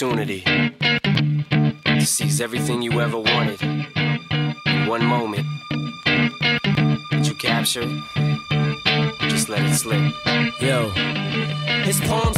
opportunity to seize everything you ever wanted. in One moment. Did you capture it? Just let it slip. Yo. His palms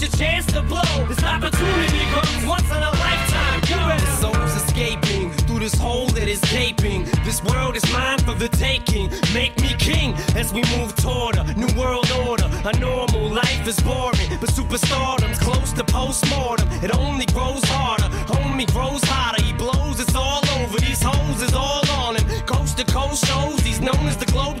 miss your chance to blow. This opportunity comes once in a lifetime. You soul's escaping through this hole that is gaping. This world is mine for the taking. Make me king as we move toward a new world order. A normal life is boring, but superstardom's close to postmortem. It only grows harder. Homie grows hotter. He blows. It's all over. These hoes is all on him. Coast to coast shows. He's known as the globe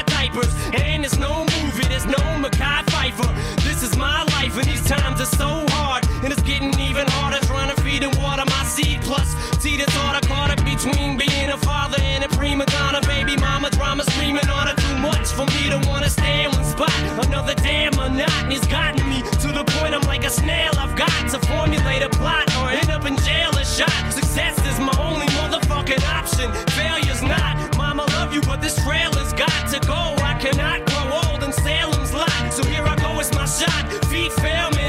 diapers. And there's no movie, there's no Mackay Pfeiffer. This is my life and these times are so hard. And it's getting even harder trying to feed and water my seed. Plus, see the thought I caught up between being a father and a prima donna. Baby mama drama screaming on her too much for me to wanna stay in one spot. Another damn monotony's gotten me to the point I'm like a snail. I've got to formulate a plot or end up in jail or shot. Success is my only motherfucking option. Failure's not. Mama love you, but this trail has got to go. I cannot grow old in Salem's lot. So here I go, it's my shot. Feet fail me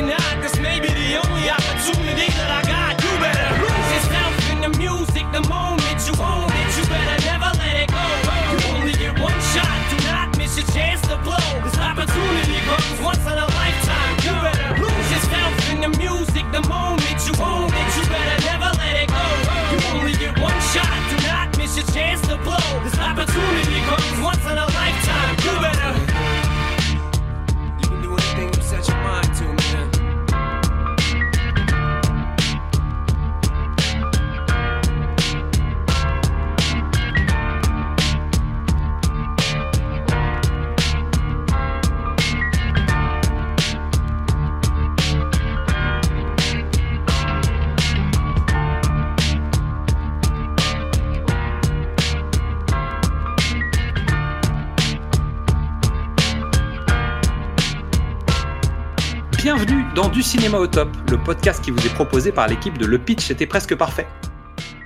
cinéma au top, le podcast qui vous est proposé par l'équipe de Le Pitch était presque parfait.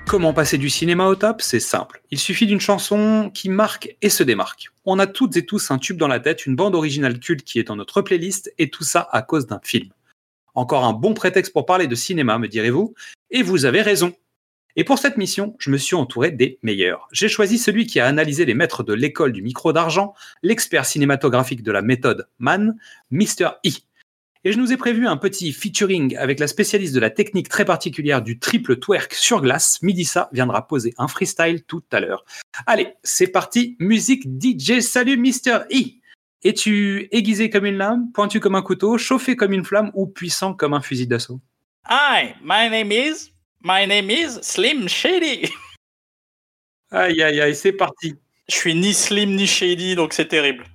Comment passer du cinéma au top? C'est simple. Il suffit d'une chanson qui marque et se démarque. On a toutes et tous un tube dans la tête, une bande originale culte qui est dans notre playlist, et tout ça à cause d'un film. Encore un bon prétexte pour parler de cinéma, me direz-vous? Et vous avez raison. Et pour cette mission, je me suis entouré des meilleurs. J'ai choisi celui qui a analysé les maîtres de l'école du micro d'argent, l'expert cinématographique de la méthode MAN, Mr. E. Et je nous ai prévu un petit featuring avec la spécialiste de la technique très particulière du triple twerk sur glace. Midissa viendra poser un freestyle tout à l'heure. Allez, c'est parti, musique DJ. Salut Mr. E. Es-tu aiguisé comme une lame, pointu comme un couteau, chauffé comme une flamme ou puissant comme un fusil d'assaut? Hi, my name is, my name is Slim Shady. Aïe aïe aïe, c'est parti. Je suis ni Slim ni Shady, donc c'est terrible.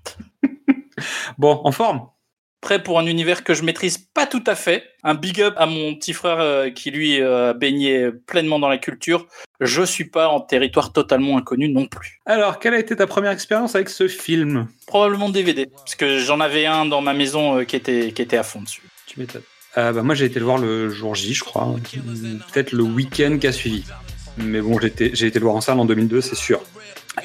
bon, en forme? Prêt pour un univers que je maîtrise pas tout à fait. Un big up à mon petit frère euh, qui lui euh, baignait pleinement dans la culture. Je suis pas en territoire totalement inconnu non plus. Alors, quelle a été ta première expérience avec ce film? Probablement DVD, parce que j'en avais un dans ma maison euh, qui était qui était à fond dessus. Tu m'étonnes. bah, moi, j'ai été le voir le jour J, je crois, peut-être le week-end qui a suivi. Mais bon, j'ai été le voir en salle en 2002, c'est sûr.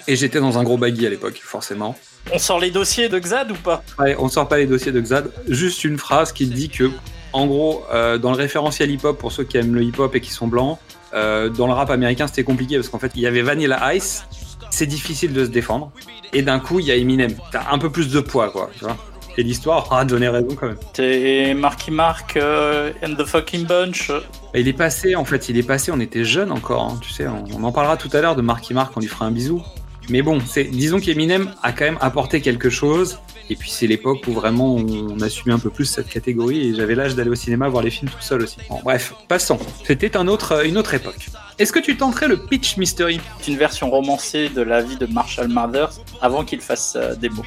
Et j'étais dans un gros baggy à l'époque, forcément. On sort les dossiers de Xad ou pas Ouais, on sort pas les dossiers de Xad. Juste une phrase qui dit que, en gros, euh, dans le référentiel hip-hop, pour ceux qui aiment le hip-hop et qui sont blancs, euh, dans le rap américain, c'était compliqué parce qu'en fait, il y avait Vanilla Ice, c'est difficile de se défendre. Et d'un coup, il y a Eminem. T'as un peu plus de poids, quoi. Tu vois et l'histoire a donné raison quand même. T'es Marky Mark euh, and the fucking bunch. Il est passé, en fait, il est passé, on était jeunes encore, hein, tu sais, on, en parlera tout à l'heure de Marky Mark, on lui fera un bisou. Mais bon, c'est, disons qu'Eminem a quand même apporté quelque chose, et puis c'est l'époque où vraiment on assumait un peu plus cette catégorie, et j'avais l'âge d'aller au cinéma voir les films tout seul aussi. bref, passons. C'était un autre, une autre époque. Est-ce que tu tenterais le Pitch Mystery? C'est une version romancée de la vie de Marshall Mathers avant qu'il fasse euh, des mots.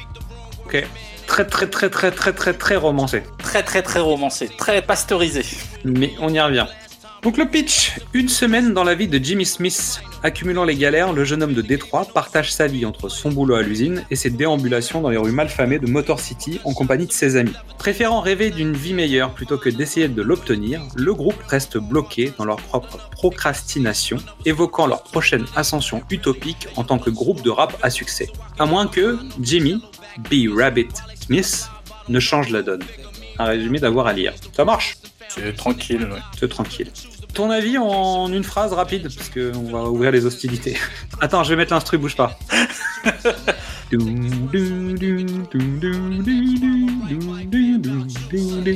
Ok très très très très très très très romancé. Très très très romancé, très pasteurisé. Mais on y revient. Donc le pitch, une semaine dans la vie de Jimmy Smith. Accumulant les galères, le jeune homme de Détroit partage sa vie entre son boulot à l'usine et ses déambulations dans les rues malfamées de Motor City en compagnie de ses amis. Préférant rêver d'une vie meilleure plutôt que d'essayer de l'obtenir, le groupe reste bloqué dans leur propre procrastination, évoquant leur prochaine ascension utopique en tant que groupe de rap à succès. À moins que Jimmy, B. Rabbit Smith ne change la donne. Un résumé d'avoir à lire. Ça marche? C'est tranquille, ouais. C'est tranquille. Ton avis en une phrase rapide, parce qu'on va ouvrir les hostilités. Attends, je vais mettre l'instru, bouge pas.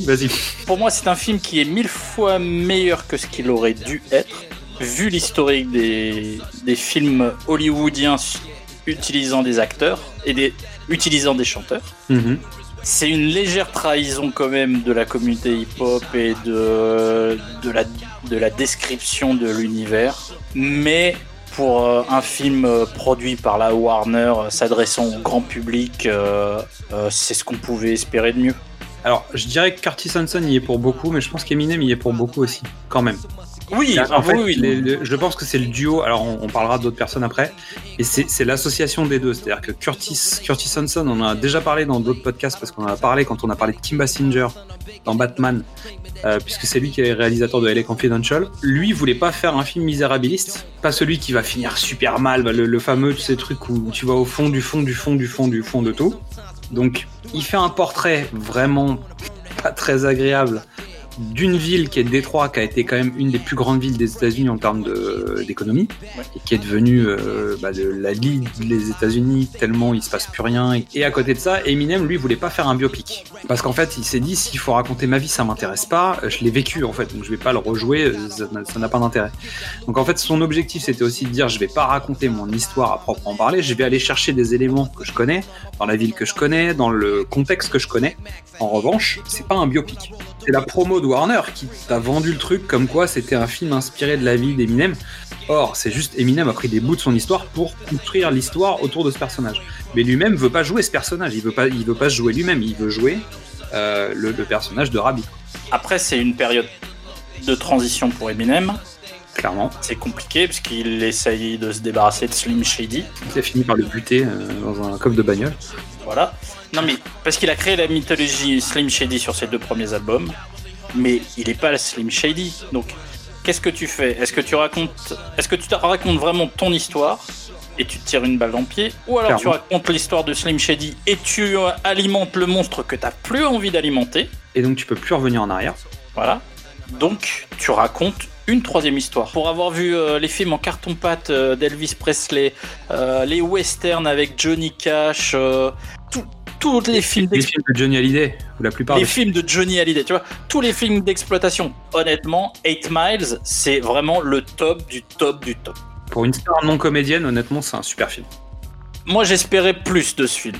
Vas-y. Pour moi, c'est un film qui est mille fois meilleur que ce qu'il aurait dû être, vu l'historique des, des films hollywoodiens utilisant des acteurs et des utilisant des chanteurs. Mhm. C'est une légère trahison quand même de la communauté hip-hop et de, de, la, de la description de l'univers. Mais pour euh, un film euh, produit par la Warner, euh, s'adressant au grand public, c'est ce qu'on pouvait espérer de mieux. Alors, je dirais que Curtis Hanson y est pour beaucoup, mais je pense qu'Eminem y est pour beaucoup aussi, quand même. Oui, en fait, je pense que c'est le duo. Alors, on, parlera d'autres personnes après. Et c'est l'association des deux. C'est-à-dire que Curtis, Curtis Hanson, on en a déjà parlé dans d'autres podcasts parce qu'on en a parlé quand on a parlé de Kim Basinger dans Batman, euh, puisque c'est lui qui est réalisateur de LA Confidential. Lui voulait pas faire un film misérabiliste, pas celui qui va finir super mal, bah, le, fameux, tu truc où tu vas au fond du fond du fond du fond du fond de tout. Donc, il fait un portrait vraiment pas très agréable d'une ville qui est Détroit, qui a été quand même une des plus grandes villes des États-Unis en termes d'économie, et qui est devenue euh, bah, de la Ligue des États-Unis tellement il se passe plus rien. Et à côté de ça, Eminem, lui, voulait pas faire un biopic. Parce qu'en fait, il s'est dit, s'il faut raconter ma vie, ça m'intéresse pas, je l'ai vécu en fait, donc je vais pas le rejouer, ça n'a pas d'intérêt. Donc en fait, son objectif, c'était aussi de dire, je vais pas raconter mon histoire à proprement parler, je vais aller chercher des éléments que je connais, dans la ville que je connais, dans le contexte que je connais. En revanche, c'est pas un biopic. C'est la promo Warner qui t'a vendu le truc comme quoi c'était un film inspiré de la vie d'Eminem. Or, c'est juste Eminem a pris des bouts de son histoire pour construire l'histoire autour de ce personnage. Mais lui-même veut pas jouer ce personnage. Il veut pas, il veut pas se jouer lui-même. Il veut jouer euh, le, personnage de Rabbi. Après, c'est une période de transition pour Eminem. Clairement. C'est compliqué parce qu'il essaye de se débarrasser de Slim Shady. Il a fini par le buter euh, dans un coffre de bagnole. Voilà. Non mais parce qu'il a créé la mythologie Slim Shady sur ses deux premiers albums mais il n'est pas la Slim Shady. Donc, qu'est-ce que tu fais? Est-ce que tu racontes, est-ce que tu racontes vraiment ton histoire et tu te tires une balle dans le pied, ou alors tu racontes l'histoire de Slim Shady et tu alimentes le monstre que tu n'as plus envie d'alimenter. Et donc tu peux plus revenir en arrière. Voilà. Donc tu racontes une troisième histoire. Pour avoir vu euh, les films en carton-pâte euh, d'Elvis Presley, euh, les westerns avec Johnny Cash, euh, tout- tous les films Les films de Johnny Hallyday, ou la plupart les des films de Johnny Hallyday, tu vois, tous les films d'exploitation. Honnêtement, 8 Miles, c'est vraiment le top du top du top. Pour une star non comédienne, honnêtement, c'est un super film. Moi, j'espérais plus de ce film.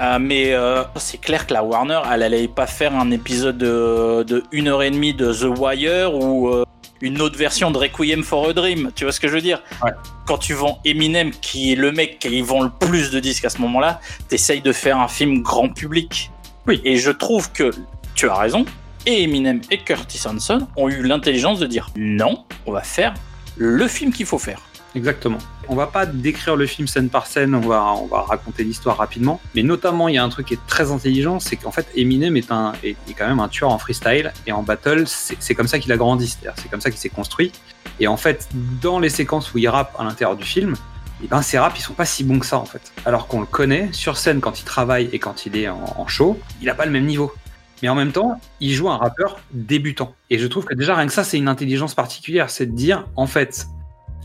Euh, mais euh, c'est clair que la Warner, elle allait pas faire un épisode de, de une heure et demie de The Wire ou euh, une autre version de Requiem for a Dream. Tu vois ce que je veux dire Ouais. Quand tu vends Eminem, qui est le mec qui vend le plus de disques à ce moment-là, t'essayes de faire un film grand public. Oui. Et je trouve que tu as raison. Et Eminem et Curtis Hanson ont eu l'intelligence de dire non, on va faire le film qu'il faut faire. Exactement. On va pas décrire le film scène par scène, on va, on va raconter l'histoire rapidement. Mais notamment, il y a un truc qui est très intelligent, c'est qu'en fait, Eminem est, un, est, quand même un tueur en freestyle et en battle, c'est comme ça qu'il a grandi, c'est comme ça qu'il s'est construit. Et en fait, dans les séquences où il rappe à l'intérieur du film, et ben ces raps ils sont pas si bons que ça en fait. Alors qu'on le connaît sur scène quand il travaille et quand il est en, en show, il a pas le même niveau. Mais en même temps, il joue un rappeur débutant. Et je trouve que déjà rien que ça, c'est une intelligence particulière, c'est de dire en fait,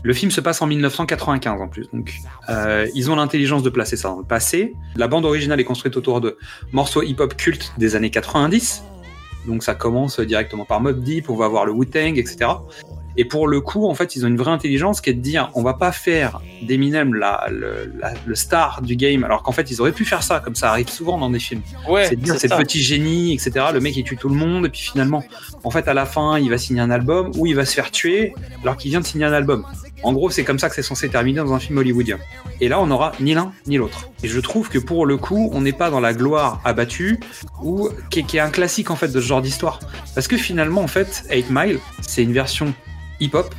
le film se passe en 1995 en plus, donc euh, ils ont l'intelligence de placer ça dans le passé. La bande originale est construite autour de morceaux hip-hop cultes des années 90, donc ça commence directement par Mob Deep, on va voir le Wu-Tang, etc. Et pour le coup, en fait, ils ont une vraie intelligence qui est de dire, on va pas faire d'Eminem la, le, la- le star du game, alors qu'en fait, ils auraient pu faire ça, comme ça arrive souvent dans des films. Ouais, c'est de dire, c'est le petit génie, etc. Le mec, il tue tout le monde, et puis finalement, en fait, à la fin, il va signer un album, ou il va se faire tuer, alors qu'il vient de signer un album. En gros, c'est comme ça que c'est censé terminer dans un film hollywoodien. Et là, on n'aura ni l'un ni l'autre. Et je trouve que pour le coup, on n'est pas dans la gloire abattue, ou qui est, qui est un classique en fait de ce genre d'histoire. Parce que finalement, en fait, 8 Mile, c'est une version hip-hop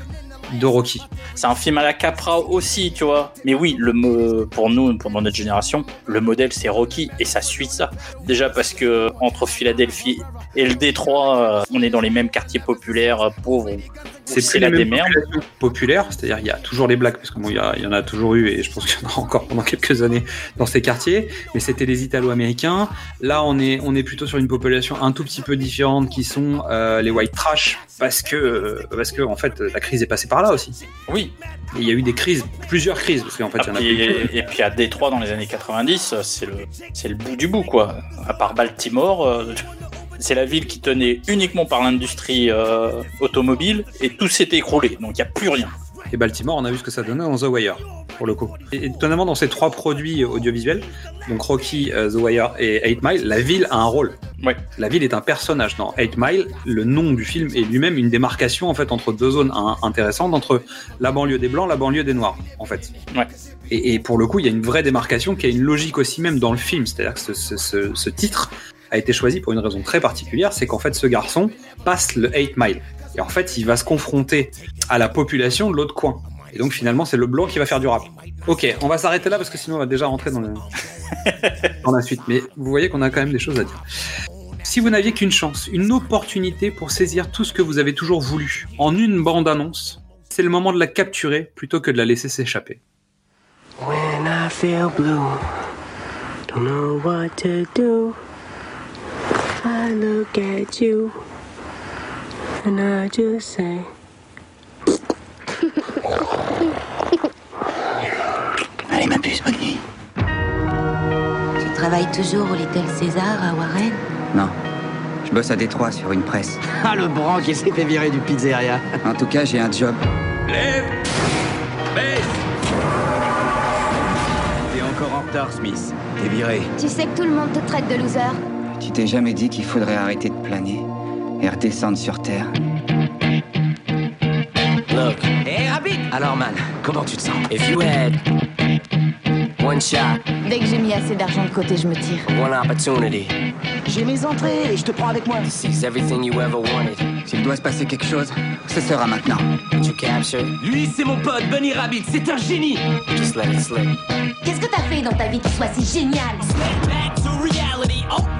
de Rocky. C'est un film à la Capra aussi, tu vois. Mais oui, le pour nous, pour notre génération, le modèle c'est Rocky et ça suit ça. Déjà parce que entre Philadelphie et le Détroit, euh, on est dans les mêmes quartiers populaires, euh, pauvres. C'est plus la démerde. populaire, c'est-à-dire il y a toujours les blacks, parce que bon, il y, en a toujours eu, et je pense qu'il y en aura encore pendant quelques années dans ces quartiers, mais c'était les Italo-Américains. Là, on est, on est plutôt sur une population un tout petit peu différente, qui sont euh, les white trash, parce que, euh, parce que en fait, la crise est passée par là aussi. Oui. Et il y a eu des crises, plusieurs crises, parce qu'en fait, il y en a et, plus. et puis à Détroit dans les années 90, euh, c'est le, c'est le bout du bout, quoi. À part Baltimore, euh, c'est la ville qui tenait uniquement par l'industrie euh, automobile et tout s'est écroulé. Donc il n'y a plus rien. Et Baltimore, on a vu ce que ça donnait dans The Wire, pour le coup. Et étonnamment, dans ces trois produits audiovisuels, donc Rocky, euh, The Wire et 8 Mile, la ville a un rôle. Ouais. La ville est un personnage. Dans 8 Mile, le nom du film est lui-même une démarcation en fait entre deux zones intéressantes, entre la banlieue des blancs, la banlieue des noirs, en fait. Ouais. Et, et pour le coup, il y a une vraie démarcation qui a une logique aussi même dans le film. C'est-à-dire que ce, ce- ce- ce titre a été choisi pour une raison très particulière, c'est qu'en fait, ce garçon passe le 8 Mile. Et en fait, il va se confronter à la population de l'autre coin. Et donc finalement, c'est le blanc qui va faire du rap. Ok, on va s'arrêter là parce que sinon on va déjà rentrer dans, le... dans la suite. Mais vous voyez qu'on a quand même des choses à dire. Si vous n'aviez qu'une chance, une opportunité pour saisir tout ce que vous avez toujours voulu en une bande-annonce, c'est le moment de la capturer plutôt que de la laisser s'échapper. When I feel blue, don't know what to do. I look at you and I just say, Allez, ma puce, bonne nuit. Tu travailles toujours au Little César à Warren? Non. Je bosse à Détroit sur une presse. Ah, le branc qui s'est fait virer du pizzeria. En tout cas, j'ai un job. T'es encore en retard, Smith. T'es viré. Tu sais que tout le monde te traite de loser. Tu t'es jamais dit qu'il faudrait arrêter de planer et redescendre sur Terre. Look, Hé, Rabbit Alors, man, comment tu te sens? If you had one shot, Dès que j'ai mis assez d'argent de côté, je me tire. one opportunity. J'ai mes entrées et je te prends avec moi. to seize everything you ever wanted, S'il doit se passer quelque chose, ce sera maintenant. that you captured, Lui, c'est mon pote, Bunny Rabbit, c'est un génie. Just let it slip. Qu'est-ce que t'as fait dans ta vie qui soit si génial?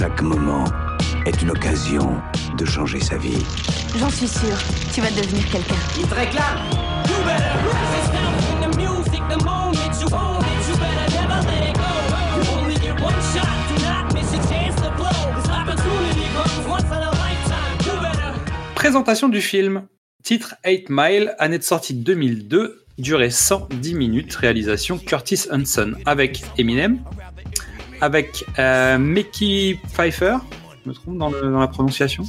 Chaque moment est une occasion de changer sa vie. J'en suis sûre, tu vas devenir quelqu'un. Il te réclame You better resist now from the music the moment you own it. You better never let it go. You only get one shot. Do not miss your chance to blow. This opportunity comes once in a lifetime. You better. Présentation du film. Titre 8 Mile, année de sortie 2002, durée 110 minutes, réalisation Curtis Hanson, avec Eminem, avec euh, Mickey Pfeiffer, je me trompe dans, la prononciation.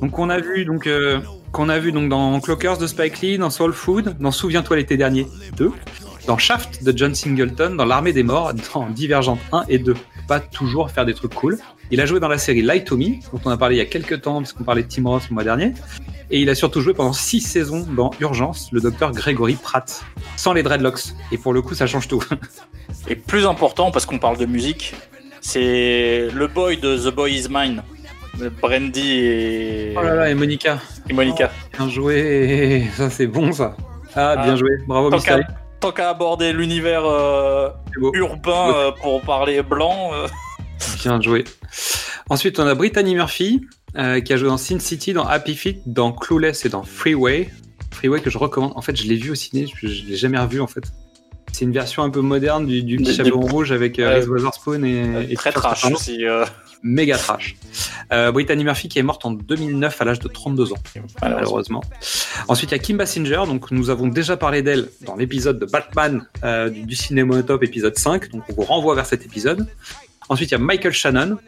Donc on a vu donc euh, qu'on a vu donc dans Clockers de Spike Lee, dans Soul Food, dans Souviens-toi l'été dernier 2, dans Shaft de John Singleton, dans L'Armée des Morts, dans Divergente 1 et 2. Pas toujours faire des trucs cool. Il a joué dans la série Light to Me, dont on a parlé il y a quelques temps, puisqu'on parlait de Tim Roth le mois dernier. Et il a surtout joué pendant 6 saisons dans Urgence, le docteur Gregory Pratt, sans les dreadlocks. Et pour le coup, ça change tout. Et plus important, parce qu'on parle de musique, c'est le boy de The Boy Is Mine. Brandy et, Oh là là, et Monica, et Monica. bien joué. Ça, c'est bon, ça. Ah, bien Ah. joué. Bravo, Tant qu'à tant qu'à aborder l'univers euh, urbain euh, pour parler blanc, euh, Bien joué. Ensuite, on a Brittany Murphy, qui a joué dans Sin City, dans Happy Feet, dans Clueless et dans Freeway. Freeway que je recommande. En fait, je l'ai vu au ciné, je, je l'ai jamais revu en fait. C'est une version un peu moderne du, du petit rouge avec euh. Reese Witherspoon et, et très trash aussi. euh, Méga trash. Euh, Brittany Murphy qui est morte en 2009 à l'âge de 32 ans, malheureusement. Ensuite, il y a Kim Basinger. Donc, nous avons déjà parlé d'elle dans l'épisode de Batman euh, du, du cinéma top, épisode 5. Donc, on vous renvoie vers cet épisode. Ensuite, il y a Michael Shannon,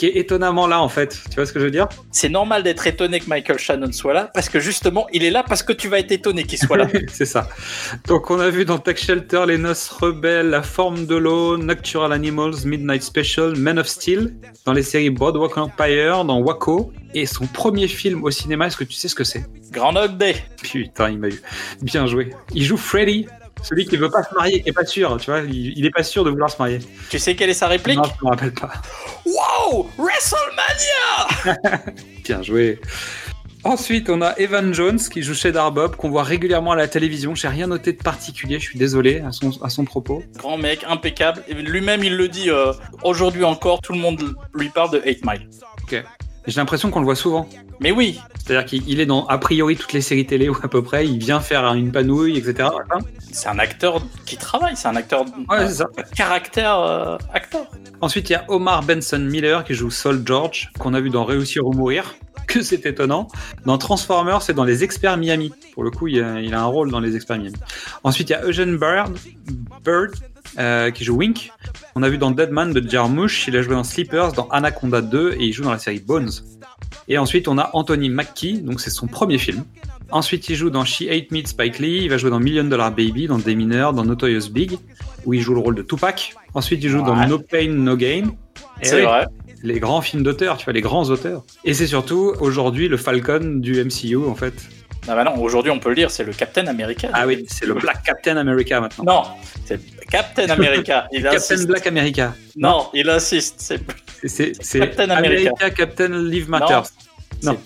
qui est étonnamment là, en fait. Tu vois ce que je veux dire? C'est normal d'être étonné que Michael Shannon soit là, parce que justement, il est là parce que tu vas être étonné qu'il soit là. C'est ça. Donc, on a vu dans Tech Shelter, Les Noces Rebelles, La Forme de l'eau, Nocturnal Animals, Midnight Special, Men of Steel, dans les séries Boardwalk Empire, dans Waco, et son premier film au cinéma, est-ce que tu sais ce que c'est? Groundhog Day. Putain, il m'a eu. Bien joué. Il joue Freddy, celui qui veut pas se marier, qui est pas sûr, tu vois, il, il est pas sûr de vouloir se marier. Tu sais quelle est sa réplique? Non, je me rappelle pas. Wow WrestleMania Bien joué. Ensuite, on a Evan Jones qui joue chez Bob, qu'on voit régulièrement à la télévision. J'ai rien noté de particulier, je suis désolé à son, à son propos. Grand mec, impeccable. Lui-même, il le dit euh, aujourd'hui encore, tout le monde lui parle de 8 Mile. Ok. J'ai l'impression qu'on le voit souvent. Mais oui, C'est-à-dire qu'il il est dans a priori toutes les séries télé ou à peu près. Il vient faire une panouille, etc. c'est un acteur qui travaille, c'est un acteur Ouais, ça. caractère euh, acteur. Ensuite, il y a Omar Benson Miller qui joue Saul George, qu'on a vu dans Réussir ou Mourir. Que c'est étonnant. Dans Transformers, c'est dans Les Experts Miami. Pour le coup, il a, il a un rôle dans Les Experts Miami. Ensuite, il y a Eugene Bird, Bird euh, qui joue Wink. On a vu dans Deadman de Jarmusch. Il a joué dans Sleepers, dans Anaconda 2 et il joue dans la série Bones. Et ensuite, on a Anthony Mackie, donc c'est son premier film. Ensuite, il joue dans She Ate Me de Spike Lee. Il va jouer dans Million Dollar Baby, dans Des Mineurs, dans Notorious Big, où il joue le rôle de Tupac. Ensuite, il joue dans. No Pain, No Gain. C'est oui, vrai. les grands films d'auteur, tu vois, les grands auteurs. Et c'est surtout aujourd'hui le Falcon du MCU en fait. Ah bah non, aujourd'hui on peut le dire, c'est le Captain America. Ah oui, c'est le Black Captain America maintenant. Non, c'est Captain America. Il Captain insiste. Black America. Non, il insiste. C'est Captain America. America Captain Live Matters. Non.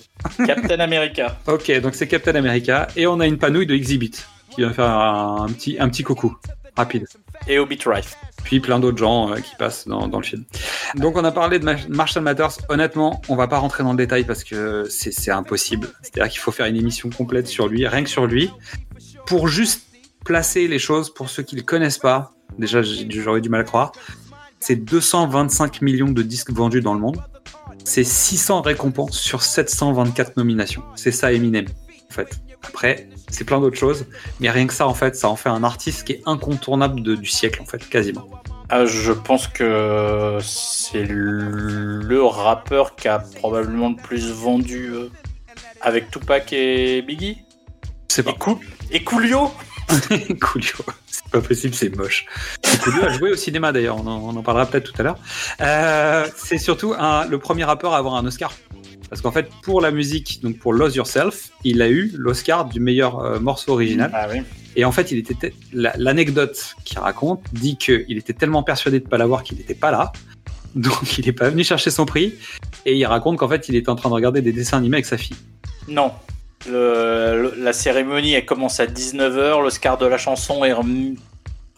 Captain America. Ok, donc c'est Captain America et on a une panouille de Exhibit qui vient faire un, un petit un petit coucou rapide. Et Hobbit Rife. Puis plein d'autres gens euh, qui passent dans, dans le film. Donc on a parlé de Ma- Marshall Matters. Honnêtement, on va pas rentrer dans le détail parce que c'est impossible. C'est-à-dire qu'il faut faire une émission complète sur lui, rien que sur lui, pour juste placer les choses pour ceux qui le connaissent pas. Déjà, j'aurais du mal à croire. C'est 225 millions de disques vendus dans le monde. C'est 600 récompenses sur 724 nominations. C'est ça Eminem, en fait. Après, c'est plein d'autres choses, mais rien que ça, en fait, ça en fait un artiste qui est incontournable de- du siècle, en fait, quasiment. Ah, je pense que c'est le rappeur qui a probablement le plus vendu euh, avec Tupac et Biggie. Sais pas. Et, Cool- et Coolio Coolio, c'est pas possible, c'est moche. Coolio a joué au cinéma d'ailleurs, on, en- on en parlera peut-être tout à l'heure. Euh, c'est surtout un- le premier rappeur à avoir un Oscar. Parce qu'en fait, pour la musique, donc pour Lose Yourself, il a eu l'Oscar du meilleur euh, morceau original. Ah oui. Et en fait, il était te- la- l'anecdote qu'il raconte dit qu'il était tellement persuadé de pas l'avoir qu'il n'était pas là. Donc il n'est pas venu chercher son prix. Et il raconte qu'en fait, il était en train de regarder des dessins animés avec sa fille. Non. Le- le- la cérémonie, elle commence à 19h. L'Oscar de la chanson est remis,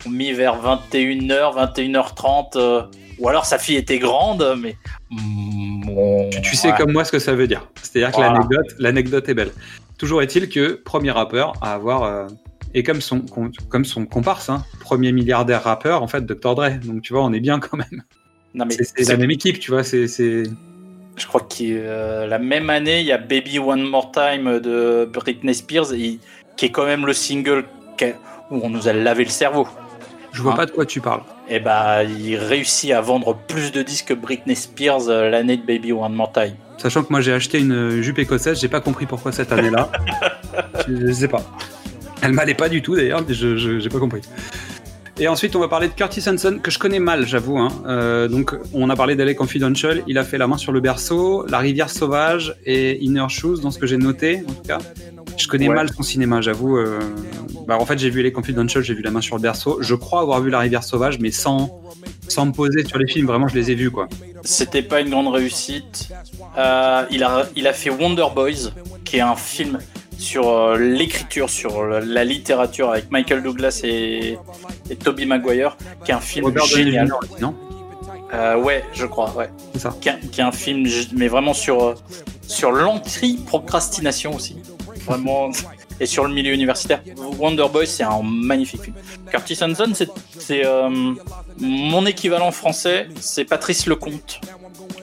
remis vers 21h, 21h30. euh, ou alors sa fille était grande, mais bon. Tu, tu sais ouais. comme moi ce que ça veut dire. C'est-à-dire que l'anecdote, l'anecdote est belle. Toujours est-il que premier rappeur à avoir euh, et comme son com- comme son comparse, hein, premier milliardaire rappeur en fait, Dr Dre. Donc tu vois, on est bien quand même. Non, mais C'est c'est c'est- la même équipe, tu vois. C'est c'est Je crois que euh, la même année, il y a Baby One More Time de Britney Spears, et- qui est quand même le single où on nous a lavé le cerveau. je vois Hein pas de quoi tu parles. Et bah, il réussit à vendre plus de disques que Britney Spears euh, l'année de Baby One More Time. Sachant que moi j'ai acheté une jupe écossaise, j'ai pas compris pourquoi cette année-là. je, je sais pas. Elle m'allait pas du tout d'ailleurs, je- j'ai pas compris. Et ensuite, on va parler de Curtis Hanson, que je connais mal, j'avoue. hein. Euh, donc, on a parlé d'LA Confidential. Il a fait La main sur le berceau, La rivière sauvage et Inner Shoes, dans ce que j'ai noté, en tout cas. Je connais Ouais. mal son cinéma, j'avoue. euh. Bah, en fait, j'ai vu LA Confidential, j'ai vu La main sur le berceau. Je crois avoir vu La rivière sauvage, mais sans, sans me poser sur les films. Vraiment, je les ai vus, quoi. C'était pas une grande réussite. Euh, il, a, il a fait Wonder Boys, qui est un film sur euh, l'écriture, sur la, littérature avec Michael Douglas et, et Tobey Maguire, qui est un film Robert génial. Aussi, non Euh, ouais, je crois, ouais. C'est ça. Qui est, un film, mais vraiment sur, euh, sur l'anti-procrastination aussi. Vraiment. Et sur le milieu universitaire. Wonder Boy, c'est un magnifique film. Curtis Hanson, c'est, c'est euh, mon équivalent français, c'est Patrice Lecomte.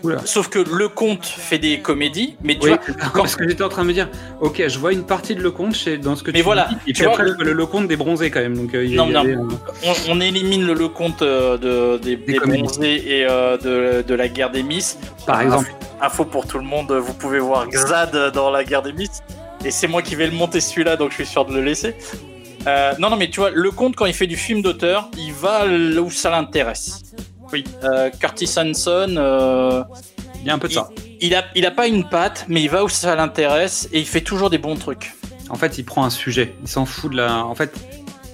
Oula. Sauf que Lecomte fait des comédies, mais tu Oui, vois, parce que j'étais en train de me dire, ok, je vois une partie de Lecomte chez, dans ce que Mais tu voilà, dis, et tu puis vois, après, le- le Lecomte des bronzés quand même. Donc, euh, Non, avait, non. euh, on, on élimine le Lecomte euh, de, des, bronzés et euh, de, de la guerre des Miss. Par exemple. Info pour tout le monde, vous pouvez voir Xad dans la guerre des Miss. Et c'est moi qui vais le monter celui-là, donc je suis sûr de le laisser. Euh, non, non, mais tu vois, Lecomte, quand il fait du film d'auteur, il va là où ça l'intéresse. Oui. Euh, Curtis Hanson, euh, Il y a un peu de ça. il a, il a pas une patte, mais il va où ça l'intéresse et il fait toujours des bons trucs. En fait, il prend un sujet. Il s'en fout de la. En fait,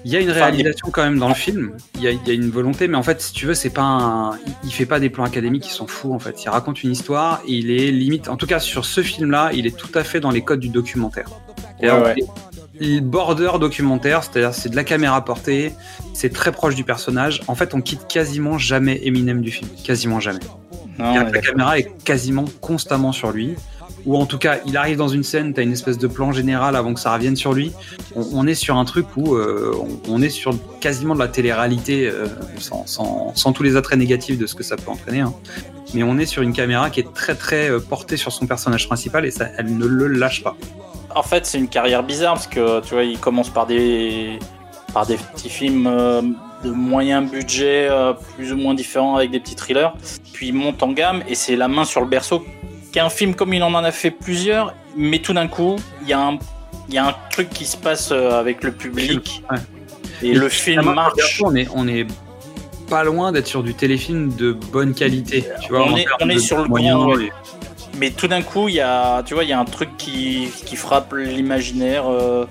il y a une Enfin, réalisation quand même dans le film. Il y a, il y a une volonté, mais en fait, si tu veux, c'est pas un. il- Il fait pas des plans académiques. Il s'en fout. En fait, il raconte une histoire. Et il est limite. En tout cas, sur ce film-là, il est tout à fait dans les codes du documentaire. Et Ouais, alors, ouais. Border documentaire, c'est-à-dire c'est de la caméra portée, c'est très proche du personnage. En fait, on quitte quasiment jamais Eminem du film, quasiment jamais. Non, que la caméra est quasiment constamment sur lui. Ou en tout cas, il arrive dans une scène, t'as une espèce de plan général avant que ça revienne sur lui. On, on est sur un truc où euh, on, on est sur quasiment de la télé-réalité, euh, sans, sans- sans tous les attraits négatifs de ce que ça peut entraîner. hein. Mais on est sur une caméra qui est très très euh, portée sur son personnage principal et ça, elle ne le lâche pas. En fait, c'est une carrière bizarre parce que tu vois, il commence par des par des petits films euh, de moyen budget, euh, plus ou moins différents avec des petits thrillers. Puis il monte en gamme et c'est La main sur le berceau, qui est un film comme il en a fait plusieurs, mais tout d'un coup, il y a un il y a un truc qui se passe euh, avec le public Ouais. et le film marche. On est, on est pas loin d'être sur du téléfilm de bonne qualité. Tu vois, On est- on est de sur le grand, et- Mais tout d'un coup, il y a, tu vois, il y a un truc qui, qui frappe l'imaginaire. euh,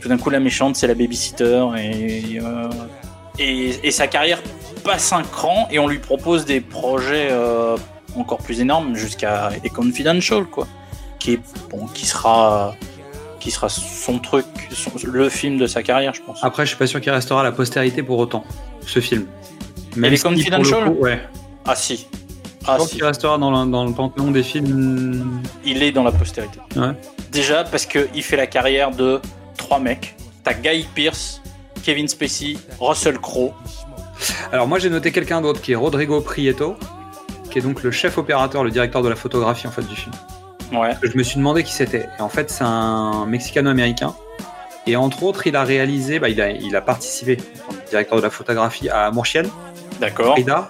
tout d'un coup, la méchante, c'est la babysitter et, euh, et et sa carrière passe un cran et on lui propose des projets euh, encore plus énormes jusqu'à Confidential, quoi, qui est bon, qui sera qui sera son truc, son- le film de sa carrière, je pense. Après, je suis pas sûr qu'il restera à la postérité pour autant, ce film. les si, pour le Confidential coup, Ouais. Ah si, Je pense si, qu'il restera dans le, dans le panthéon des films. il est dans la postérité. Ouais. Déjà parce qu'il fait la carrière de trois mecs. T'as Guy Pearce, Kevin Spacey, Russell Crowe. Alors, moi, j'ai noté quelqu'un d'autre qui est Rodrigo Prieto, qui est donc le chef opérateur, le directeur de la photographie en fait du film. Ouais. Je me suis demandé qui c'était. Et en fait, c'est un Mexicano-américain. Et entre autres, il a réalisé, bah, il, a, il a participé, en tant que directeur de la photographie, à Mourchienne, D'accord. Frida,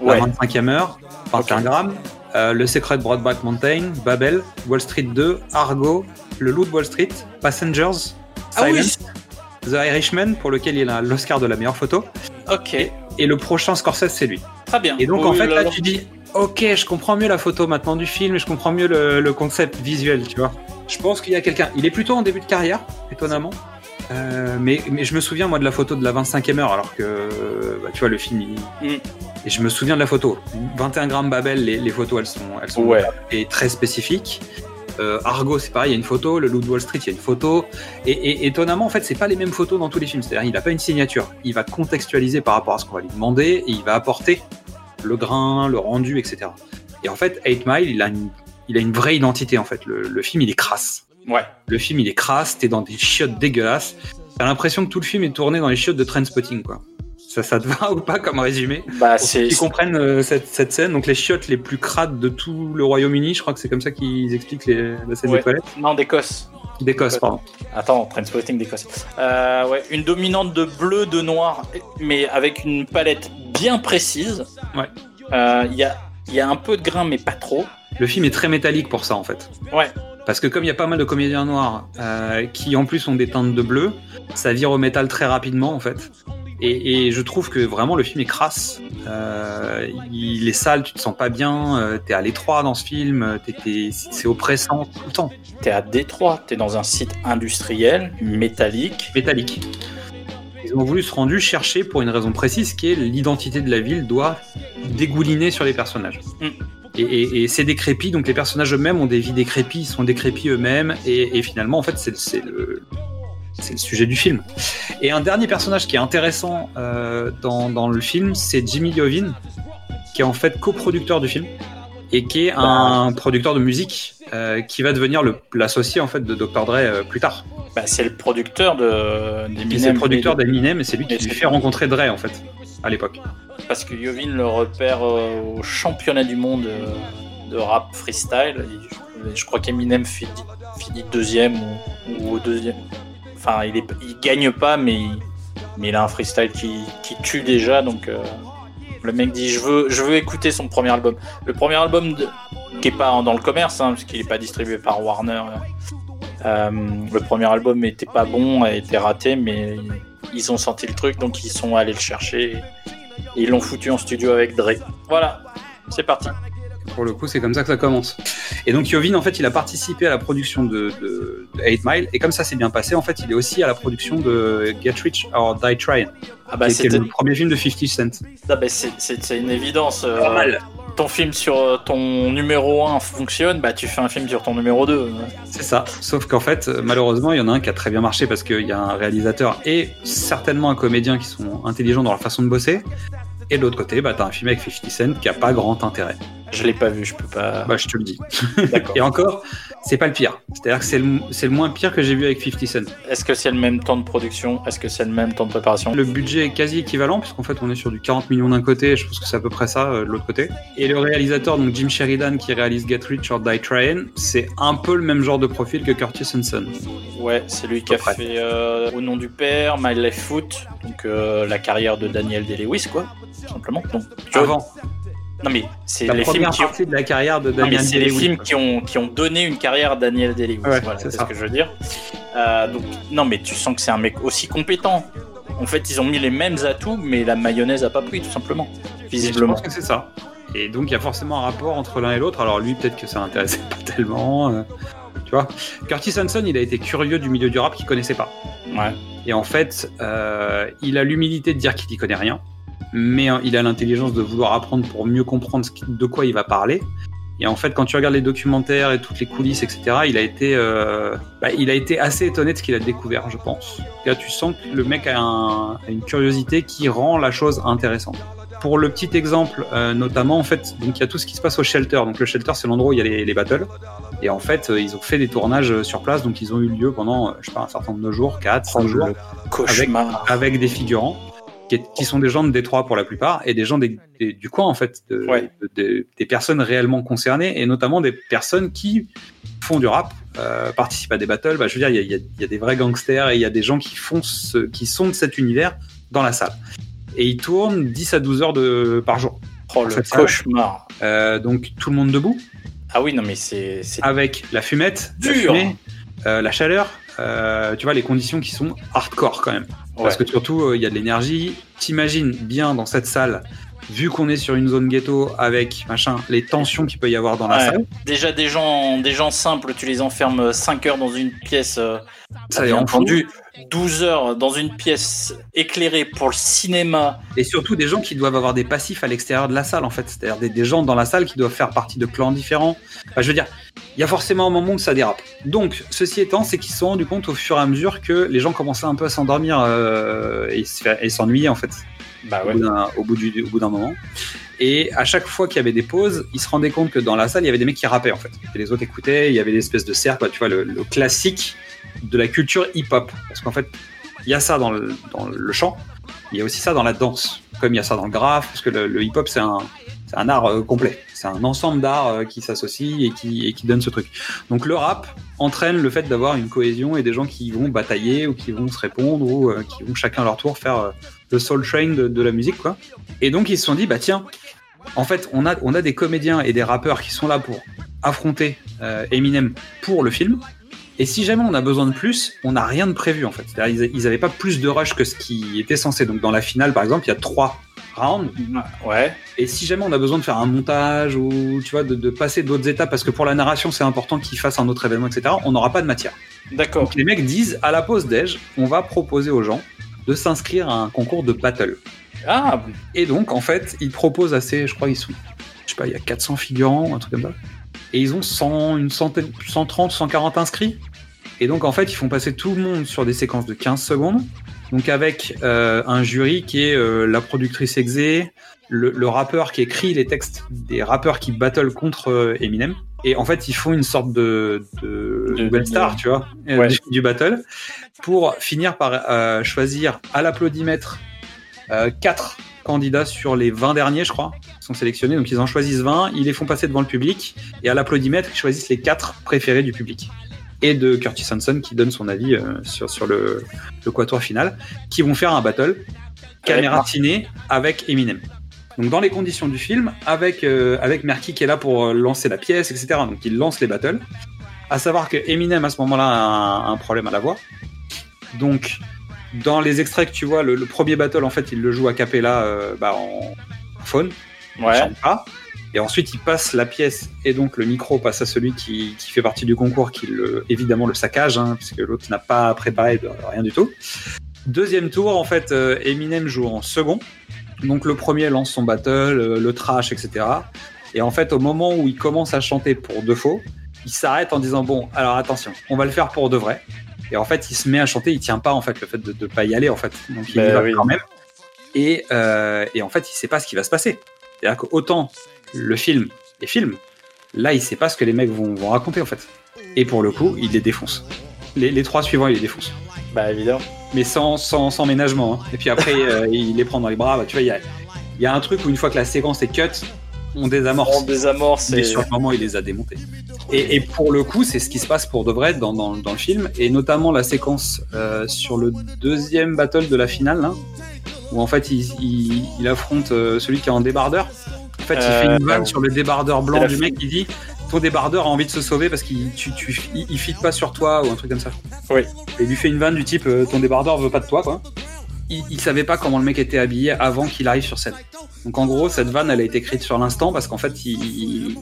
Ouais. La 25e heure, 21 Ok. grammes, euh, Le Secret de Broadback Mountain, Babel, Wall Street 2, Argo, Le Loup de Wall Street, Passengers, Ah oui. The Irishman, pour lequel il a l'Oscar de la meilleure photo. Ok. Et le prochain Scorsese, c'est lui. Très bien. Et donc, Oui, en fait, là, là, tu dis, ok, je comprends mieux la photo maintenant du film, et je comprends mieux le, le concept visuel, tu vois. Je pense qu'il y a quelqu'un. Il est plutôt en début de carrière, étonnamment. Euh, mais, mais je me souviens, moi, de la photo de la 25e heure, alors que, bah, tu vois, le film, il- Mm. Et je me souviens de la photo. 21 grammes Babel, les, les photos, elles sont, elles sont Ouais. et très spécifiques. Euh, Argo, c'est pareil, il y a une photo. Le Loup de Wall Street, il y a une photo. Et, et étonnamment, en fait, c'est pas les mêmes photos dans tous les films. C'est-à-dire, il n'a pas une signature. Il va contextualiser par rapport à ce qu'on va lui demander et il va apporter le grain, le rendu, etc. Et en fait, 8 Mile, il a une, il a une vraie identité en fait. Le, le film, il est crasse. Ouais. Le film, il est crasse, t'es dans des chiottes dégueulasses. T'as l'impression que tout le film est tourné dans les chiottes de Trainspotting, quoi. Ça, ça te va ou pas comme résumé? Bah, Pour c'est. qu'ils comprennent euh, cette, cette scène, donc les chiottes les plus crades de tout le Royaume-Uni, je crois que c'est comme ça qu'ils expliquent les, la scène Ouais. des toilettes. Non, d'Écosse. D'Écosse, pardon. Attends, Trainspotting d'Écosse. Euh, ouais, une dominante de bleu, de noir, mais avec une palette bien précise. Ouais. Euh, Il y, a, il y a un peu de grain, mais pas trop. Le film est très métallique pour ça, en fait. Ouais. Parce que comme il y a pas mal de comédiens noirs euh, qui en plus ont des teintes de bleu, ça vire au métal très rapidement en fait. Et, et je trouve que vraiment le film est crasse. Euh, il est sale, tu te sens pas bien, euh, t'es à l'étroit dans ce film, c'est oppressant tout le temps. T'es à Détroit, t'es dans un site industriel, métallique. Métallique. Ils ont voulu se rendre chercher pour une raison précise qui est l'identité de la ville doit dégouliner sur les personnages. Mm. Et, et- et c'est décrépit, donc les personnages eux-mêmes ont des vies décrépies, ils sont décrépits eux-mêmes, et, et finalement, en fait, c'est le, sujet du film. Et un dernier personnage qui est intéressant euh, dans, dans le film, c'est Jimmy Iovine, qui est en fait coproducteur du film, et qui est un producteur de musique, euh, qui va devenir l'associé en fait de Dr. Dre euh, plus tard. Bah, c'est le producteur de. C'est le producteur d'Eminem, et c'est lui qui lui fait rencontrer Dre en fait, à l'époque. Parce que Yovin le repère euh, au championnat du monde euh, de rap freestyle. Je, crois qu'Eminem finit, deuxième ou, au deuxième. Enfin, il, gagne pas, mais il, a un freestyle qui, tue déjà. Donc euh, le mec dit je veux, écouter son premier album. Le premier album qui est pas dans le commerce, hein, parce qu'il est pas distribué par Warner. le premier album était pas bon, a été raté, mais ils ont senti le truc, donc ils sont allés le chercher. Et, ils l'ont foutu en studio avec Dre. Voilà, c'est parti. Pour le coup, c'est comme ça que ça commence. Et donc Yovin, en fait, il a participé à la production de, de, de 8 Mile, et comme ça s'est bien passé, en fait, il est aussi à la production de Get Rich or Die Trying, Ah bah c'était, le premier film de 50 Cent. ah bah, c'est, une évidence. euh, Pas mal. ton film sur euh, ton numéro 1 fonctionne, bah tu fais un film sur ton numéro 2. C'est ça. Sauf qu'en fait, euh, malheureusement, il y en a un qui a très bien marché parce qu'il y a un réalisateur et certainement un comédien qui sont intelligents dans leur façon de bosser. Et de l'autre côté, bah, t'as un film avec 50 Cent qui a pas grand intérêt. Je l'ai pas vu, je peux pas. Bah, je te le dis. Et encore, c'est pas le pire. C'est-à-dire que c'est le, le moins pire que j'ai vu avec 50 Cent. Est-ce que c'est le même temps de production? Est-ce que c'est le même temps de préparation? Le budget est quasi équivalent, puisqu'en fait, on est sur du 40 millions d'un côté, et je pense que c'est à peu près ça euh, de l'autre côté. Et le réalisateur, donc Jim Sheridan, qui réalise Get Rich or Die Trying, c'est un peu le même genre de profil que Curtis Hanson. Ouais, c'est lui qui a près. fait euh, Au nom du père, My Life Foot, donc euh, la carrière de Daniel Day-Lewis, quoi, simplement. Donc, Avant, non mais c'est les films qui ont de la carrière de Daniel c'est les films qui ont, qui ont donné une carrière à Daniel Day-Lewis. Ouais, voilà, c'est ce que je veux dire. Euh, donc, non, mais tu sens que c'est un mec aussi compétent. En fait, ils ont mis les mêmes atouts, mais la mayonnaise a pas pris, tout simplement. Et Je Visiblement. pense que c'est ça. Et donc il y a forcément un rapport entre l'un et l'autre. Alors lui, peut-être que ça l'intéressait pas tellement. euh, tu vois. Curtis Hanson, il a été curieux du milieu du rap qu'il connaissait pas. Ouais. Et en fait, euh, il a l'humilité de dire qu'il n'y connaît rien, mais euh, il a l'intelligence de vouloir apprendre pour mieux comprendre de quoi il va parler. Et en fait, quand tu regardes les documentaires et toutes les coulisses, etc., il a été, euh, bah, il a été assez étonné de ce qu'il a découvert, je pense. Là, tu sens que le mec a, un- a une curiosité qui rend la chose intéressante. Pour le petit exemple, euh, notamment, en fait, donc il y a tout ce qui se passe au shelter. Donc le shelter, c'est l'endroit où il y a les, les battles. Et en fait, euh, ils ont fait des tournages sur place, donc ils ont eu lieu pendant, je sais pas, un certain nombre de jours, 4, 5 jours, avec des figurants qui, qui sont des gens de Détroit pour la plupart et des gens des- des- du coin en fait, de- Ouais. de- de- des personnes réellement concernées et notamment des personnes qui font du rap, euh, participent à des battles. Bah, je veux dire, il y a, y y des vrais gangsters et il y a des gens qui font ce, qui sont de cet univers dans la salle. Et ils tournent 10 à 12 heures de, par jour. Oh, le cauchemar. Euh, donc tout le monde debout, Ah oui, non, mais c'est. avec la fumette, la, fumée, euh, la chaleur, tu vois, les conditions qui sont hardcore quand même. Parce Ouais. que surtout, euh, il y a de l'énergie. T'imagines bien dans cette salle, vu qu'on est sur une zone ghetto avec machin, les tensions qu'il peut y avoir dans la Ouais. salle. Déjà, des gens, des gens simples, tu les enfermes 5 heures dans une pièce. euh, Ça fous. entendu. 12 heures dans une pièce éclairée pour le cinéma. Et surtout des gens qui doivent avoir des passifs à l'extérieur de la salle, en fait. C'est-à-dire des, des gens dans la salle qui doivent faire partie de clans différents. Enfin, je veux dire, il y a forcément un moment où ça dérape. Donc, ceci étant, c'est qu'ils se sont rendus compte au fur et à mesure que les gens commençaient un peu à s'endormir euh, et s'ennuyer, en fait. Bah au bout d'un- au bout moment. Et à chaque fois qu'il y avait des pauses, il se rendait compte que dans la salle, il y avait des mecs qui rappaient en fait. Et les autres écoutaient, il y avait des espèces de cercles, tu vois, le, le classique de la culture hip-hop. Parce qu'en fait, il y a ça dans le, dans le chant, il y a aussi ça dans la danse, comme il y a ça dans le graphe, parce que le, le hip-hop, c'est un, c'est un art euh, complet. C'est un ensemble d'arts euh, qui s'associent et qui, donne ce truc. Donc le rap entraîne le fait d'avoir une cohésion et des gens qui vont batailler ou qui vont se répondre ou euh, qui vont chacun à leur tour faire euh, le soul train de, de la musique, quoi. Et donc ils se sont dit, bah tiens, en fait, on a, on a des comédiens et des rappeurs qui sont là pour affronter Eminem pour le film. Et si jamais on a besoin de plus, on n'a rien de prévu en fait. C'est-à-dire ils, ils avaient pas plus de rush que ce qui était censé. Donc dans la finale, par exemple, il y a trois rounds. Ouais. Et si jamais on a besoin de faire un montage ou tu vois de, de passer d'autres étapes, parce que pour la narration c'est important qu'ils fassent un autre événement, etc. On n'aura pas de matière. D'accord. Donc les mecs disent à la pause déj, on va proposer aux gens de s'inscrire à un concours de battle. Ah, Et donc, en fait, ils proposent assez, je crois, ils sont, je sais pas, il y a 400 figurants, un truc comme ça. Et ils ont 100, une centaine, 130, 140 inscrits. Et donc, en fait, ils font passer tout le monde sur des séquences de 15 secondes. Donc, avec euh, un jury qui est euh, la productrice exé, le, le rappeur qui écrit les textes des rappeurs qui battle contre euh, Eminem. Et en fait, ils font une sorte de, de, De- nouvelle de- star, tu vois, Ouais. du, du battle, pour finir par choisir à l'applaudimètre euh, quatre candidats sur les 20 derniers, je crois, sont sélectionnés. Donc ils en choisissent 20, ils les font passer devant le public, et à l'applaudimètre, ils choisissent les quatre préférés du public. Et de Curtis Hanson qui donne son avis euh, sur, sur le, le quatuor final, qui vont faire un battle, caméra Avec- ciné, avec Eminem. Donc dans les conditions du film, avec, euh, avec Merky qui est là pour euh, lancer la pièce, etc. Donc il lance les battles. À savoir que Eminem à ce moment-là a un, un problème à la voix. Donc dans les extraits que tu vois, le, le premier battle en fait il le joue a cappella euh, bah, en faune, il ouais. chante pas. Et ensuite il passe la pièce et donc le micro passe à celui qui, qui fait partie du concours qui le, évidemment le saccage hein, puisque l'autre n'a pas préparé de, rien du tout. Deuxième tour en fait euh, Eminem joue en second. Donc le premier lance son battle, euh, le trash, etc. Et en fait, au moment où il commence à chanter pour de faux, il s'arrête en disant bon, alors attention, on va le faire pour de vrai. Et en fait, il se met à chanter, il tient pas en fait le fait de ne pas y aller en fait. Donc il Ben y va oui. quand même. Et, euh, et en fait, il sait pas ce qui va se passer. C'est-à-dire qu'autant le film est film, là, il sait pas ce que les mecs vont, vont raconter en fait. Et pour le coup, il les défonce. Les, les trois suivants, il les défonce Bah évidemment. mais sans, sans, sans ménagement. hein. Et puis après, euh, il les prend dans les bras. Bah, tu vois, il y a, il y a un truc où une fois que la séquence est cut, on désamorce. On désamorce Mais et sur le moment, il les a démontés. Et, et pour le coup, c'est ce qui se passe pour de vrai dans, dans, dans le film, et notamment la séquence euh, sur le deuxième battle de la finale, là, où en fait il, il, il affronte euh, celui qui est en débardeur. En fait, il fait Euh, une vanne ah, sur le débardeur blanc la du mec. Il dit ton débardeur a envie de se sauver parce qu'il tu, tu, il, il fit pas sur toi ou un truc comme ça. Oui. Et il lui fait une vanne du type euh, ton débardeur veut pas de toi quoi. Il, il savait pas comment le mec était habillé avant qu'il arrive sur scène. Donc en gros, cette vanne, elle a été écrite sur l'instant parce qu'en fait, il, il,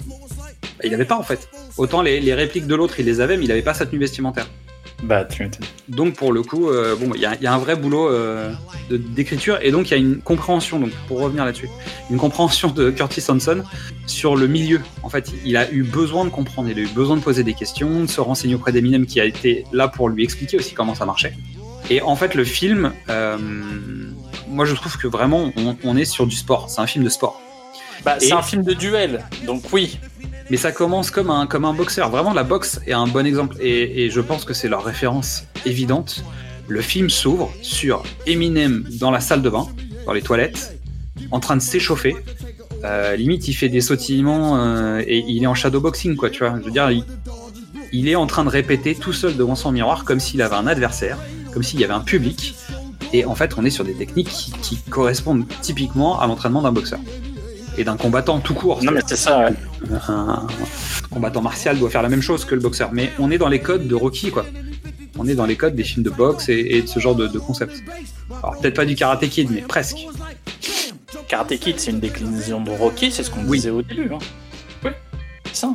il avait pas en fait. Autant les, les répliques de l'autre, il les avait, mais il avait pas sa tenue vestimentaire. bah tu. Donc pour le coup, euh, bon, il y, a- il y a un vrai boulot euh, d'écriture et donc il y a une compréhension. Donc pour revenir là-dessus, une compréhension de Curtis Hanson sur le milieu. En fait, il a eu besoin de comprendre, il a eu besoin de poser des questions, de se renseigner auprès d'Eminem qui a été là pour lui expliquer aussi comment ça marchait. Et en fait, le film, euh, moi je trouve que vraiment on, on est sur du sport. C'est un film de sport. Bah c'est un film de duel, donc oui. Mais ça commence comme un, comme un boxeur. Vraiment, la boxe est un bon exemple. Et, et je pense que c'est leur référence évidente. Le film s'ouvre sur Eminem dans la salle de bain, dans les toilettes, en train de s'échauffer. Euh, limite, il fait des sautillements euh, et il est en shadowboxing, quoi, tu vois. Je veux dire, il, il est en train de répéter tout seul devant son miroir comme s'il avait un adversaire, comme s'il y avait un public. Et en fait, on est sur des techniques qui, qui correspondent typiquement à l'entraînement d'un boxeur et d'un combattant tout court. Non mais c'est ça. ouais. un combattant martial doit faire la même chose que le boxeur. Mais on est dans les codes de Rocky, quoi. On est dans les codes des films de boxe et, et de ce genre de, de concept. Alors peut-être pas du Karate Kid, mais presque. Karate Kid, c'est une déclinaison de Rocky, c'est ce qu'on Oui. disait au début. Hein. Oui. C'est ça.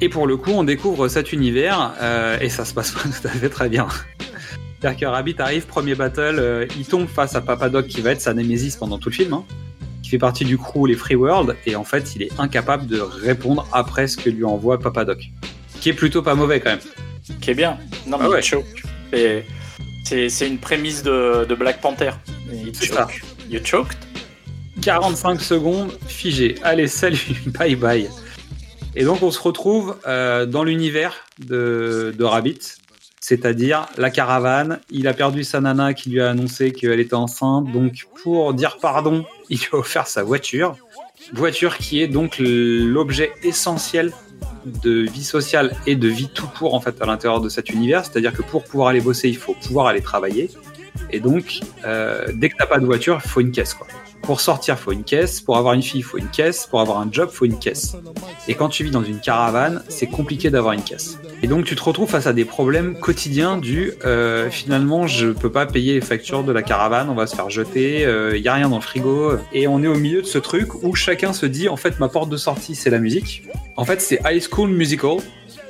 Et pour le coup, on découvre cet univers euh, et ça se passe pas tout à fait très bien. C'est-à-dire que Rabbit arrive, premier battle, euh, il tombe face à Papa Doc qui va être sa némésis pendant tout le film, hein, qui fait partie du crew Les Free World, et en fait, il est incapable de répondre après ce que lui envoie Papa Doc. Qui est plutôt pas mauvais quand même. Qui est bien. Non mais Ah ouais. il choke. Et c'est c'est une prémisse de, de Black Panther. Il choke. You choked? 45 secondes, figé. Allez, salut, bye bye. Et donc on se retrouve euh, dans l'univers de, de Rabbit, c'est-à-dire la caravane. Il a perdu sa nana qui lui a annoncé qu'elle était enceinte, donc pour dire pardon, il lui a offert sa voiture. Voiture qui est donc l'objet essentiel de vie sociale et de vie tout court en fait à l'intérieur de cet univers. C'est-à-dire que pour pouvoir aller bosser, il faut pouvoir aller travailler. Et donc, euh, dès que t'as pas de voiture, il faut une caisse quoi. Pour sortir, faut une caisse. Pour avoir une fille, il faut une caisse. Pour avoir un job, faut une caisse. Et quand tu vis dans une caravane, c'est compliqué d'avoir une caisse. Et donc, tu te retrouves face à des problèmes quotidiens du euh, finalement, je peux pas payer les factures de la caravane, on va se faire jeter, il euh, y a rien dans le frigo. Et on est au milieu de ce truc où chacun se dit, en fait, ma porte de sortie, c'est la musique. En fait, c'est High School Musical.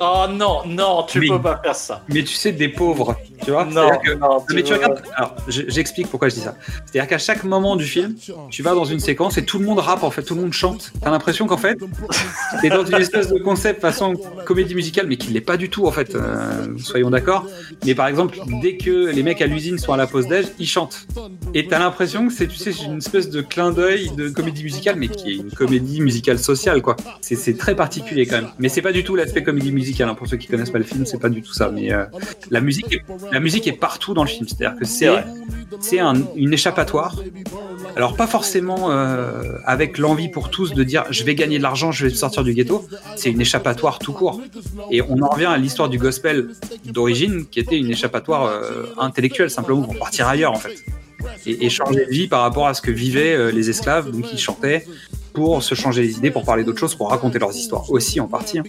Oh non, non, tu Mais- peux pas faire ça. Mais tu sais, des pauvres, tu vois Non, que- non, mais tu regardes, alors je- j'explique pourquoi je dis ça. C'est-à-dire qu'à chaque moment du film, tu vas dans une séquence et tout le monde rappe en fait, tout le monde chante. T'as l'impression qu'en fait, t'es dans une espèce de concept façon comédie musicale, mais qui l'est pas du tout en fait. euh, soyons d'accord. Mais par exemple, dès que les mecs à l'usine sont à la pause déj, ils chantent. Et t'as l'impression que c'est, tu sais, une espèce de clin d'œil de comédie musicale, mais qui est une comédie musicale sociale quoi. C'est, c'est très particulier quand même. Mais c'est pas du tout l'aspect comédie musicale. Hein. Pour ceux qui connaissent pas le film, c'est pas du tout ça. Mais euh, la musique, est, la musique est partout dans le film. C'est-à-dire que c'est, c'est un- une échappatoire. Alors pas forcément euh, avec l'envie pour tous de dire je vais gagner de l'argent, je vais sortir du ghetto. C'est une échappatoire tout court. Et on en revient à l'histoire du gospel d'origine, qui était une échappatoire euh, intellectuelle simplement pour partir ailleurs en fait. Et, changer de vie par rapport à ce que vivaient les esclaves, donc ils chantaient pour se changer les idées, pour parler d'autres choses, pour raconter leurs histoires aussi en partie. hein.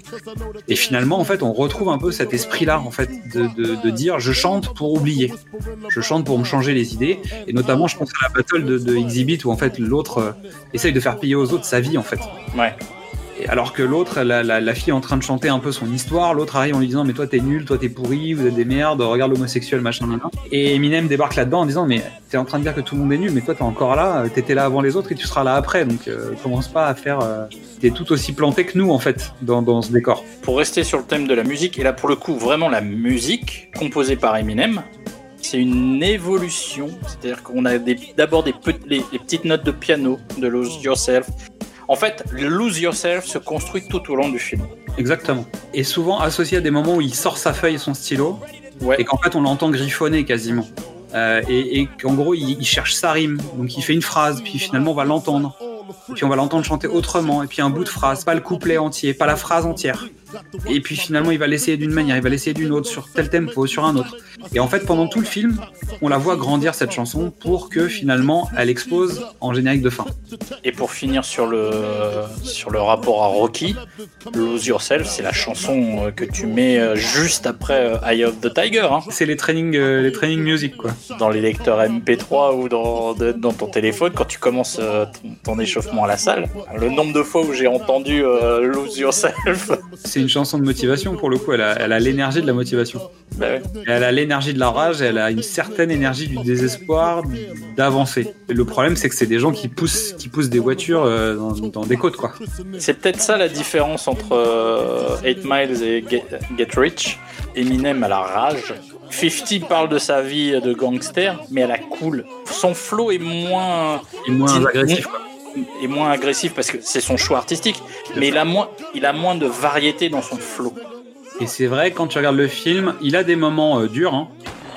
Et finalement, en fait, on retrouve un peu cet esprit-là, en fait, de, de- dire je chante pour oublier, je chante pour me changer les idées. Et notamment, je pense à la battle de, de Exhibit où en fait l'autre euh, essaye de faire payer aux autres sa vie, en fait. Alors que l'autre, la, fille est en train de chanter un peu son histoire, l'autre arrive en lui disant mais toi t'es nul, toi t'es pourri, vous êtes des merdes, regarde l'homosexuel, machin, machin. Et Eminem débarque là-dedans en disant mais t'es en train de dire que tout le monde est nul, mais toi t'es encore là, t'étais là avant les autres et tu seras là après, donc euh, commence pas à faire, euh, t'es tout aussi planté que nous en fait dans, dans ce décor. Pour rester sur le thème de la musique, et là pour le coup, vraiment la musique composée par Eminem, c'est une évolution. C'est-à-dire qu'on a d'abord des, petites notes de piano de Lose Yourself. En fait, le Lose Yourself se construit tout au long du film. Exactement. Et souvent associé à des moments où il sort sa feuille et son stylo, Ouais. et qu'en fait on l'entend griffonner quasiment. Euh, et et qu'en gros il, il cherche sa rime, donc il fait une phrase, puis finalement on va l'entendre. Et puis on va l'entendre chanter autrement, et puis un bout de phrase, pas le couplet entier, pas la phrase entière. Et puis finalement il va l'essayer d'une manière, il va l'essayer d'une autre, sur tel tempo, sur un autre. Et en fait pendant tout le film, on la voit grandir cette chanson pour que finalement elle explose en générique de fin. Et pour finir sur le, sur le rapport à Rocky, Lose Yourself, c'est la chanson euh, que tu mets euh, juste après euh, Eye of the Tiger, hein, C'est les training, les training music quoi. dans les lecteurs MP3 ou dans, dans ton téléphone quand tu commences ton, ton échauffement à la salle. Le nombre de fois où j'ai entendu euh, Lose Yourself, C'est une chanson de motivation pour le coup, elle a elle a l'énergie de la motivation. bah ouais. Elle a l'énergie de la rage, elle a une certaine énergie du désespoir d'avancer. Le problème, c'est que c'est des gens qui poussent, qui poussent des voitures euh, dans, dans des côtes, quoi. C'est peut-être ça la différence entre euh, 8 Miles et Get, Get Rich. Eminem a la rage. 50 parle de sa vie de gangster, mais elle a cool. Son flow est moins Et moins agressif, quoi. Est moins agressif parce que c'est son choix artistique, mais il a moins il a moins de variété dans son flow. Et c'est vrai, quand tu regardes le film, il a des moments euh, durs, hein,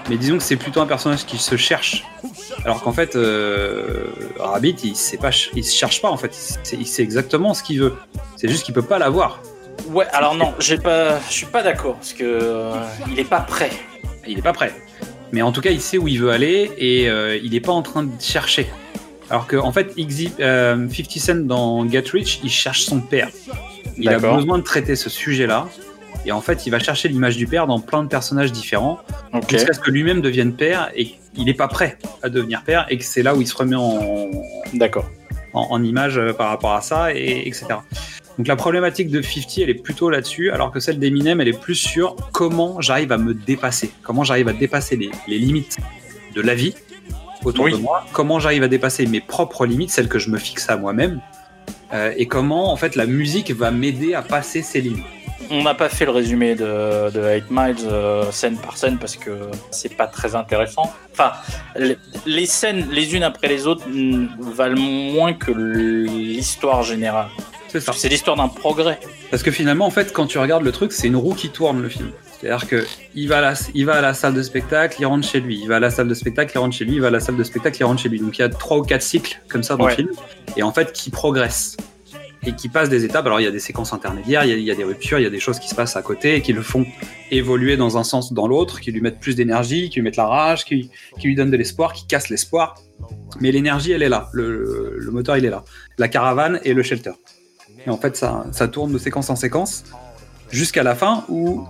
mais disons que c'est plutôt un personnage qui se cherche. Alors qu'en fait, euh, Rabbit, il il se cherche pas en fait. Il sait, il sait exactement ce qu'il veut. C'est juste qu'il peut pas l'avoir. Ouais, alors non, j'ai pas je suis pas d'accord parce que euh, il est pas prêt. Il est pas prêt. Mais en tout cas, il sait où il veut aller et il est pas en train de chercher. Alors que, en fait, Exi- euh, 50 Cent dans Get Rich, il cherche son père. Il a besoin de traiter ce sujet-là. Et en fait, il va chercher l'image du père dans plein de personnages différents, jusqu'à ce que lui-même devienne père et il n'est pas prêt à devenir père et que c'est là où il se remet en, D'accord. en, en image euh, par rapport à ça, et, etc. Donc la problématique de 50, elle est plutôt là-dessus, alors que celle d'Eminem, elle est plus sur comment j'arrive à me dépasser, comment j'arrive à dépasser les, les limites de la vie autour Oui. de moi, comment j'arrive à dépasser mes propres limites, celles que je me fixe à moi-même, euh, et comment en fait la musique va m'aider à passer ces limites. on n'a pas fait le résumé de, de 8 Miles euh, scène par scène parce que c'est pas très intéressant. Enfin, les, les scènes les unes après les autres mm, valent moins que l'histoire générale. C'est ça. C'est l'histoire d'un progrès. Parce que finalement, en fait, quand tu regardes le truc, c'est une roue qui tourne le film. C'est-à-dire que il va, à la, il va à la salle de spectacle, il rentre chez lui. Il va à la salle de spectacle, il rentre chez lui. Il va à la salle de spectacle, il rentre chez lui. Donc il y a trois ou quatre cycles comme ça dans Ouais. le film. Et en fait, qui progressent. Et qui passent des étapes. Alors il y a des séquences intermédiaires, il y a, il y a des ruptures, il y a des choses qui se passent à côté et qui le font évoluer dans un sens ou dans l'autre, qui lui mettent plus d'énergie, qui lui mettent la rage, qui, qui lui donnent de l'espoir, qui cassent l'espoir. Mais l'énergie, elle est là. Le, le moteur, il est là. La caravane et le shelter. Et en fait, ça, ça tourne de séquence en séquence jusqu'à la fin où,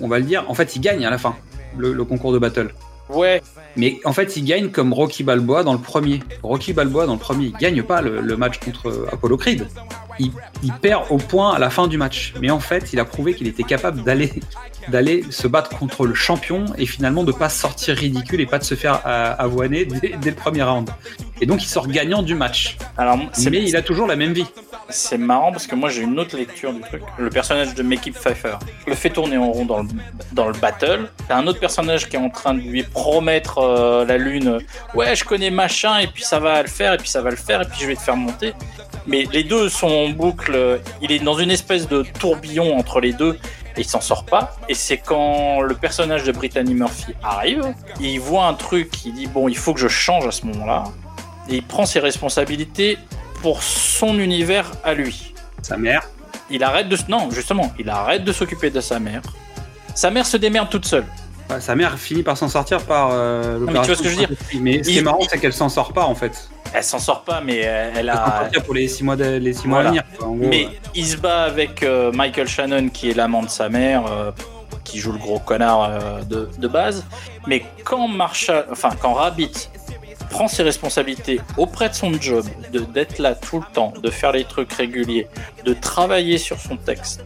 on va le dire, en fait, il gagne à la fin le, le concours de battle. Ouais, Mais en fait, il gagne comme Rocky Balboa dans le premier. Rocky Balboa dans le premier, il gagne pas le, le match contre Apollo Creed. Il, il perd au point à la fin du match. Mais en fait, il a prouvé qu'il était capable d'aller d'aller se battre contre le champion et finalement de pas sortir ridicule et pas de se faire euh, avoiner dès, dès le premier round. Et donc, il sort gagnant du match. alors Mais il a toujours la même vie. C'est marrant parce que moi j'ai une autre lecture du truc. Le personnage de Mekip Pfeiffer le fait tourner en rond dans le, dans le battle. T'as un autre personnage qui est en train de lui promettre euh, la lune. Ouais, je connais machin et puis ça va le faire et puis ça va le faire et puis je vais te faire monter. Mais les deux sont en boucle. Il est dans une espèce de tourbillon entre les deux et il s'en sort pas. Et c'est quand le personnage de Brittany Murphy arrive, il voit un truc, il dit bon, il faut que je change à ce moment-là. Et il prend ses responsabilités pour son univers à lui. Sa mère. Il arrête de non justement, il arrête de s'occuper de sa mère. Sa mère se démerde toute seule. Ouais, sa mère finit par s'en sortir par euh, mais tu vois ce que je veux dire Mais ce qui est marrant, c'est qu'elle s'en sort pas en fait. Elle s'en sort pas, mais elle, elle Elle a. sortir pour les six mois, de- les six mois à venir. quoi, en gros, Mais il se bat avec euh, Michael Shannon, qui est l'amant de sa mère, euh, qui joue le gros connard euh, de, de base. Mais quand Marshall, enfin quand Rabbit prend ses responsabilités auprès de son job, de d'être là tout le temps, de faire les trucs réguliers, de travailler sur son texte.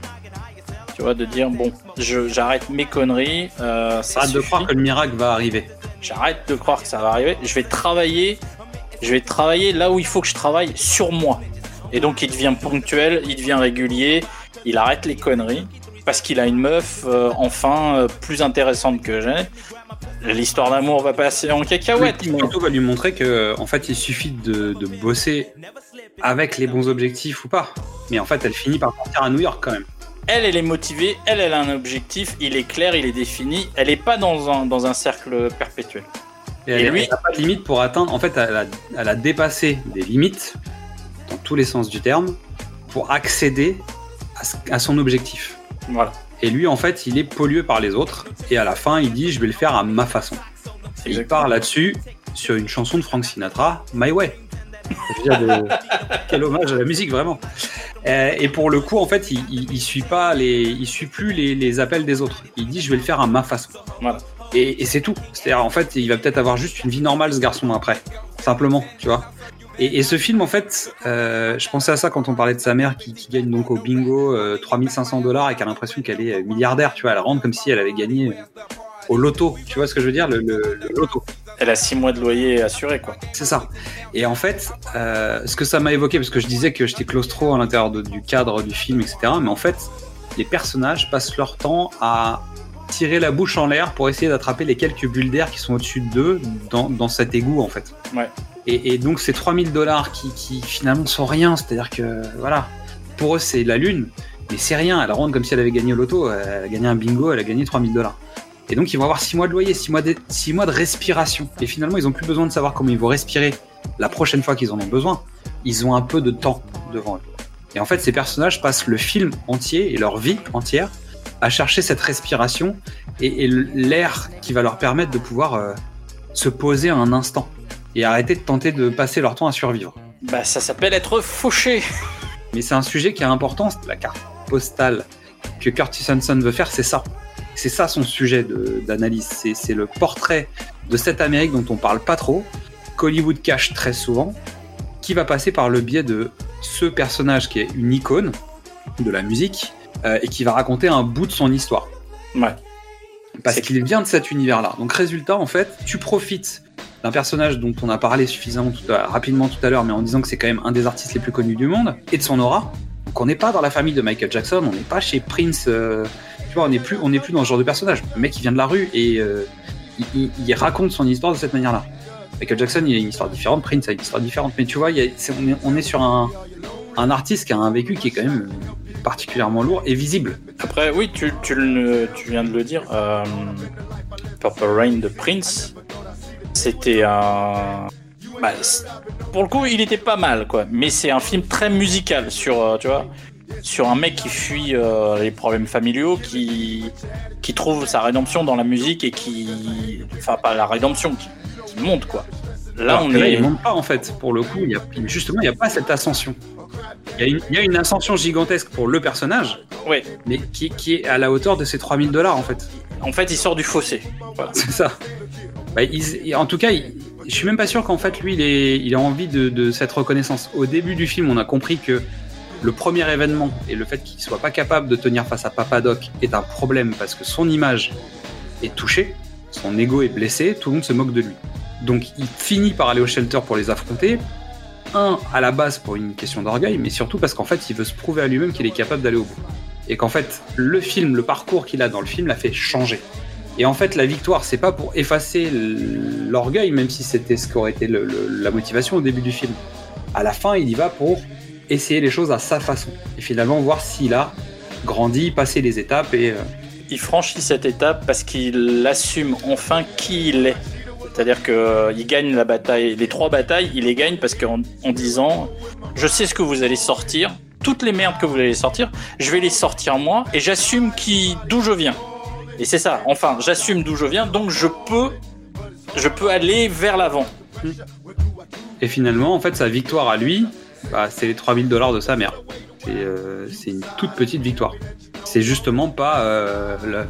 Tu vois, de dire bon, j'arrête mes conneries, euh, ça Arrête de croire que le miracle va arriver. J'arrête de croire que ça va arriver. Je vais travailler. Je vais travailler là où il faut que je travaille sur moi. Et donc il devient ponctuel, il devient régulier, il arrête les conneries parce qu'il a une meuf euh, enfin euh, plus intéressante que j'ai. L'histoire d'amour va passer en cacahuète. Oui, surtout va lui montrer que en fait il suffit de, de bosser avec les bons objectifs ou pas. Mais en fait elle finit par partir à New York quand même. Elle, elle est motivée, elle, elle a un objectif, il est clair, il est défini. Elle est pas dans un, dans un cercle perpétuel. Et, elle lui- n'a pas de limite pour atteindre. En fait elle a, elle a dépassé des limites dans tous les sens du terme pour accéder à, ce- à son objectif. Voilà. Et lui en fait il est pollué par les autres et à la fin il dit je vais le faire à ma façon. Et il part là-dessus sur une chanson de Frank Sinatra, My Way. De- Quel hommage à la musique, vraiment. Euh, et pour le coup, en fait, il, il, il suit pas les, il suit plus les, les appels des autres. Il dit, je vais le faire à ma façon. Voilà. Et, et c'est tout. C'est-à-dire, en fait, il va peut-être avoir juste une vie normale, ce garçon, après. Simplement, tu vois. Et, et ce film, en fait, euh, je pensais à ça quand on parlait de sa mère qui, qui gagne donc au bingo euh, 3500 dollars et qui a l'impression qu'elle est euh, milliardaire, tu vois. Elle rentre comme si elle avait gagné au loto. Tu vois ce que je veux dire, le, le- le loto. Elle a six mois de loyer assuré, quoi. C'est ça. Et en fait, euh, ce que ça m'a évoqué, parce que je disais que j'étais claustro à l'intérieur du cadre du film, etc. Mais en fait, les personnages passent leur temps à tirer la bouche en l'air pour essayer d'attraper les quelques bulles d'air qui sont au-dessus d'eux dans, dans cet égout, en fait. Ouais. Et, et donc, ces 3000 dollars qui, qui finalement sont rien, c'est-à-dire que, voilà, pour eux, c'est la lune, mais c'est rien. Elle rentre comme si elle avait gagné au loto, elle a gagné un bingo, elle a gagné 3000 dollars. Et donc, ils vont avoir 6 mois de loyer, 6 mois de, six mois de respiration. Et finalement, ils ont plus besoin de savoir comment ils vont respirer la prochaine fois qu'ils en ont besoin. Ils ont un peu de temps devant eux. Et en fait, ces personnages passent le film entier et leur vie entière à chercher cette respiration et, et l'air qui va leur permettre de pouvoir euh, se poser un instant et arrêter de tenter de passer leur temps à survivre. Bah, ça s'appelle être fauché. Mais c'est un sujet qui est important, c'est la carte postale que Curtis Hanson veut faire, c'est ça. C'est ça son sujet d'analyse. C'est le portrait de cette Amérique dont on parle pas trop, qu'Hollywood cache très souvent, qui va passer par le biais de ce personnage qui est une icône de la musique euh, et qui va raconter un bout de son histoire. Ouais. Parce qu'il vient de cet univers-là. Donc résultat, en fait, tu profites d'un personnage dont on a parlé suffisamment tout à- rapidement tout à l'heure, mais en disant que c'est quand même un des artistes les plus connus du monde, et de son aura, Donc on n'est pas dans la famille de Michael Jackson, on n'est pas chez Prince. euh, on n'est plus, dans ce genre de personnage. Le mec, il vient de la rue et euh, il, raconte son histoire de cette manière-là. Michael Jackson, il a une histoire différente, Prince a une histoire différente. Mais tu vois, on, est, sur un, artiste qui a un vécu qui est quand même particulièrement lourd et visible. Après, oui, tu, viens de le dire. euh, Purple Rain de Prince, c'était un. bah, pour le coup, il était pas mal, quoi. Mais c'est un film très musical sur, euh, tu vois, sur un mec qui fuit euh, les problèmes familiaux, qui, qui trouve sa rédemption dans la musique et qui. Enfin, pas la rédemption, qui, qui monte, quoi. Là, Alors on que là, est. il monte pas en fait. Pour le coup, il y a, justement, il n'y a pas cette ascension. Il y, a une, il y a une ascension gigantesque pour le personnage, Ouais. mais qui, qui est à la hauteur de ses 3000 dollars en fait. En fait, il sort du fossé. Voilà. C'est ça. Bah, il- en tout cas, il- je suis même pas sûr qu'en fait, lui, il, est, il a envie de, de cette reconnaissance. Au début du film, on a compris que le premier événement et le fait qu'il soit pas capable de tenir face à Papa Doc est un problème parce que son image est touchée, son ego est blessé, tout le monde se moque de lui. Donc il finit par aller au shelter pour les affronter. Un, à la base pour une question d'orgueil, mais surtout parce qu'en fait, il veut se prouver à lui-même qu'il est capable d'aller au bout. Et qu'en fait, le film, le parcours qu'il a dans le film l'a fait changer. Et en fait, la victoire, c'est pas pour effacer l'orgueil, même si c'était ce qu'aurait été la motivation au début du film. À la fin, il y va pour essayer les choses à sa façon. Et finalement, voir s'il a grandi, passé les étapes et. euh, il franchit cette étape parce qu'il assume enfin qui il est. C'est-à-dire qu'il gagne la bataille, les trois batailles, il les gagne parce qu'en en disant Je sais ce que vous allez sortir, toutes les merdes que vous allez sortir, je vais les sortir moi et j'assume qui d'où je viens. Et c'est ça, enfin, j'assume d'où je viens, donc je peux, je peux aller vers l'avant. Et finalement, en fait, sa victoire à lui, bah, c'est les 3000 dollars de sa mère. C'est euh, c'est une toute petite victoire. C'est justement pas euh, le-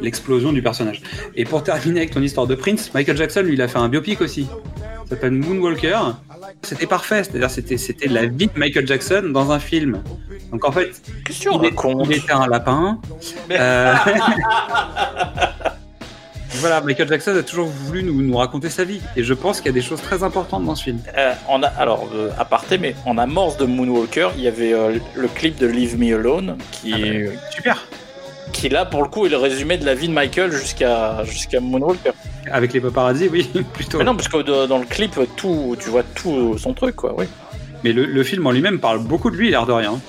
l'explosion du personnage. Et pour terminer avec ton histoire de Prince, Michael Jackson, lui, il a fait un biopic aussi. Ça s'appelle Moonwalker. C'était parfait, c'est-à-dire c'était la vie de Michael Jackson dans un film. Donc en fait, il, est- il était un lapin. Euh, voilà, Michael Jackson a toujours voulu nous, nous raconter sa vie. Et je pense qu'il y a des choses très importantes dans ce film. Euh, on a, alors, euh, aparté, mais en amorce de Moonwalker, il y avait euh, le clip de Leave Me Alone, qui, Ah est- Super. qui là, pour le coup, est le résumé de la vie de Michael jusqu'à jusqu'à Moonwalker. Avec les paparazzi, oui, plutôt. Mais non, parce que dans le clip, tout, tu vois tout son truc, quoi, oui. Mais le, le film en lui-même parle beaucoup de lui, l'air de rien.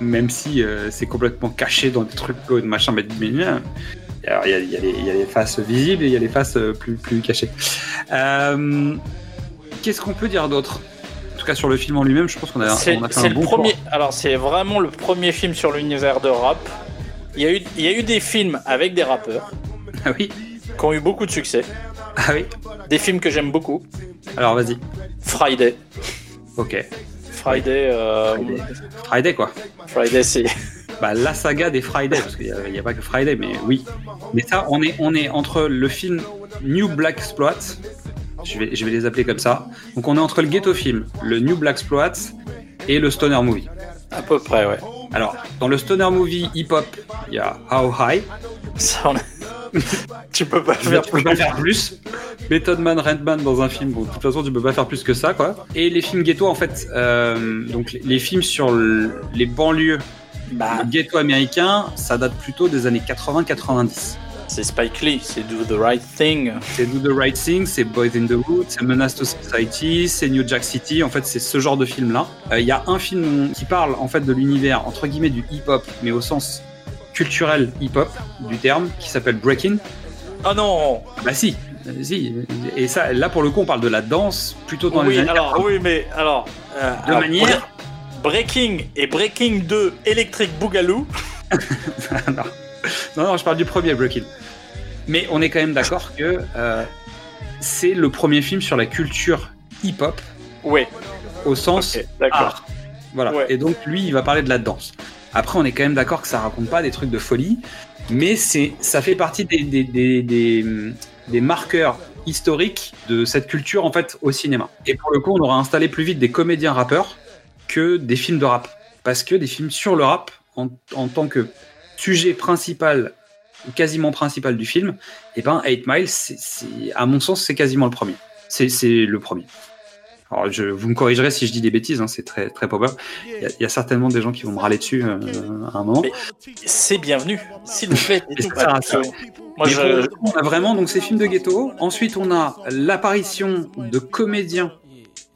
Même si euh, c'est complètement caché dans des trucs de machin, mais mais, euh, alors, il y, a, il y a les- il y a les faces visibles et il y a les faces euh, plus, plus cachées. Euh, Qu'est-ce qu'on peut dire d'autre? En tout cas, sur le film en lui-même, je pense qu'on a, C'est on a fait un le bon premier. tour. Alors, c'est vraiment le premier film sur l'univers de rap. Il y, a eu, il y a eu des films avec des rappeurs Ah oui qui ont eu beaucoup de succès. Ah oui Des films que j'aime beaucoup. Alors vas-y. Friday. Ok. Friday, euh, Friday. Friday, quoi. Friday, c'est. Bah, la saga des Friday, parce qu'il n'y a, pas que Friday, mais oui. Mais ça, on est, on est entre le film New Black Exploit, je vais, je vais les appeler comme ça. Donc on est entre le ghetto film, le New Black Exploit et le stoner movie. À peu près, ouais. Alors, dans le stoner movie hip-hop, il y a How High. Ça, on a- tu peux pas Tu faire peux pas faire plus. Method Man, Redman dans un film, bon, de toute façon, tu peux pas faire plus que ça, quoi. Et les films ghetto, en fait, euh, donc les- les films sur le- les banlieues Bah, le ghetto américain, ça date plutôt des années 80-90. c'est Spike Lee, c'est Do the Right Thing. C'est Do the Right Thing, c'est Boys in the Hood, c'est Menace to Society, c'est New Jack City. En fait, c'est ce genre de film-là. Euh, Il y a un film qui parle en fait de l'univers entre guillemets du hip-hop, mais au sens culturel hip-hop du terme, qui s'appelle Breaking. Oh non Bah si, euh, si. Et ça, là pour le coup, on parle de la danse plutôt dans les Oui, années alors, 80. oui, mais alors. euh, De alors, manière- Breaking et Breaking 2 Electric Boogaloo. non. non, non, je parle du premier Breaking. Mais on est quand même d'accord que euh, c'est le premier film sur la culture hip-hop Ouais, au sens ok, d'accord. art. Voilà. Ouais. Et donc lui, il va parler de la danse. Après, on est quand même d'accord que ça raconte pas des trucs de folie, mais c'est, ça fait partie des, des, des, des, des marqueurs historiques de cette culture en fait au cinéma. Et pour le coup, on aura installé plus vite des comédiens rappeurs que des films de rap, parce que des films sur le rap en, en tant que sujet principal ou quasiment principal du film, et ben 8 Mile, à mon sens, c'est quasiment le premier. C'est, le premier. Alors, je, vous me corrigerez si je dis des bêtises, hein, c'est très, très probable. Il y, a, il y a certainement des gens qui vont me râler dessus euh, à un moment. C'est bienvenu, s'il vous plaît. Ça ça. Moi, je... on a vraiment donc ces films de ghetto. Ensuite, on a l'apparition de comédiens,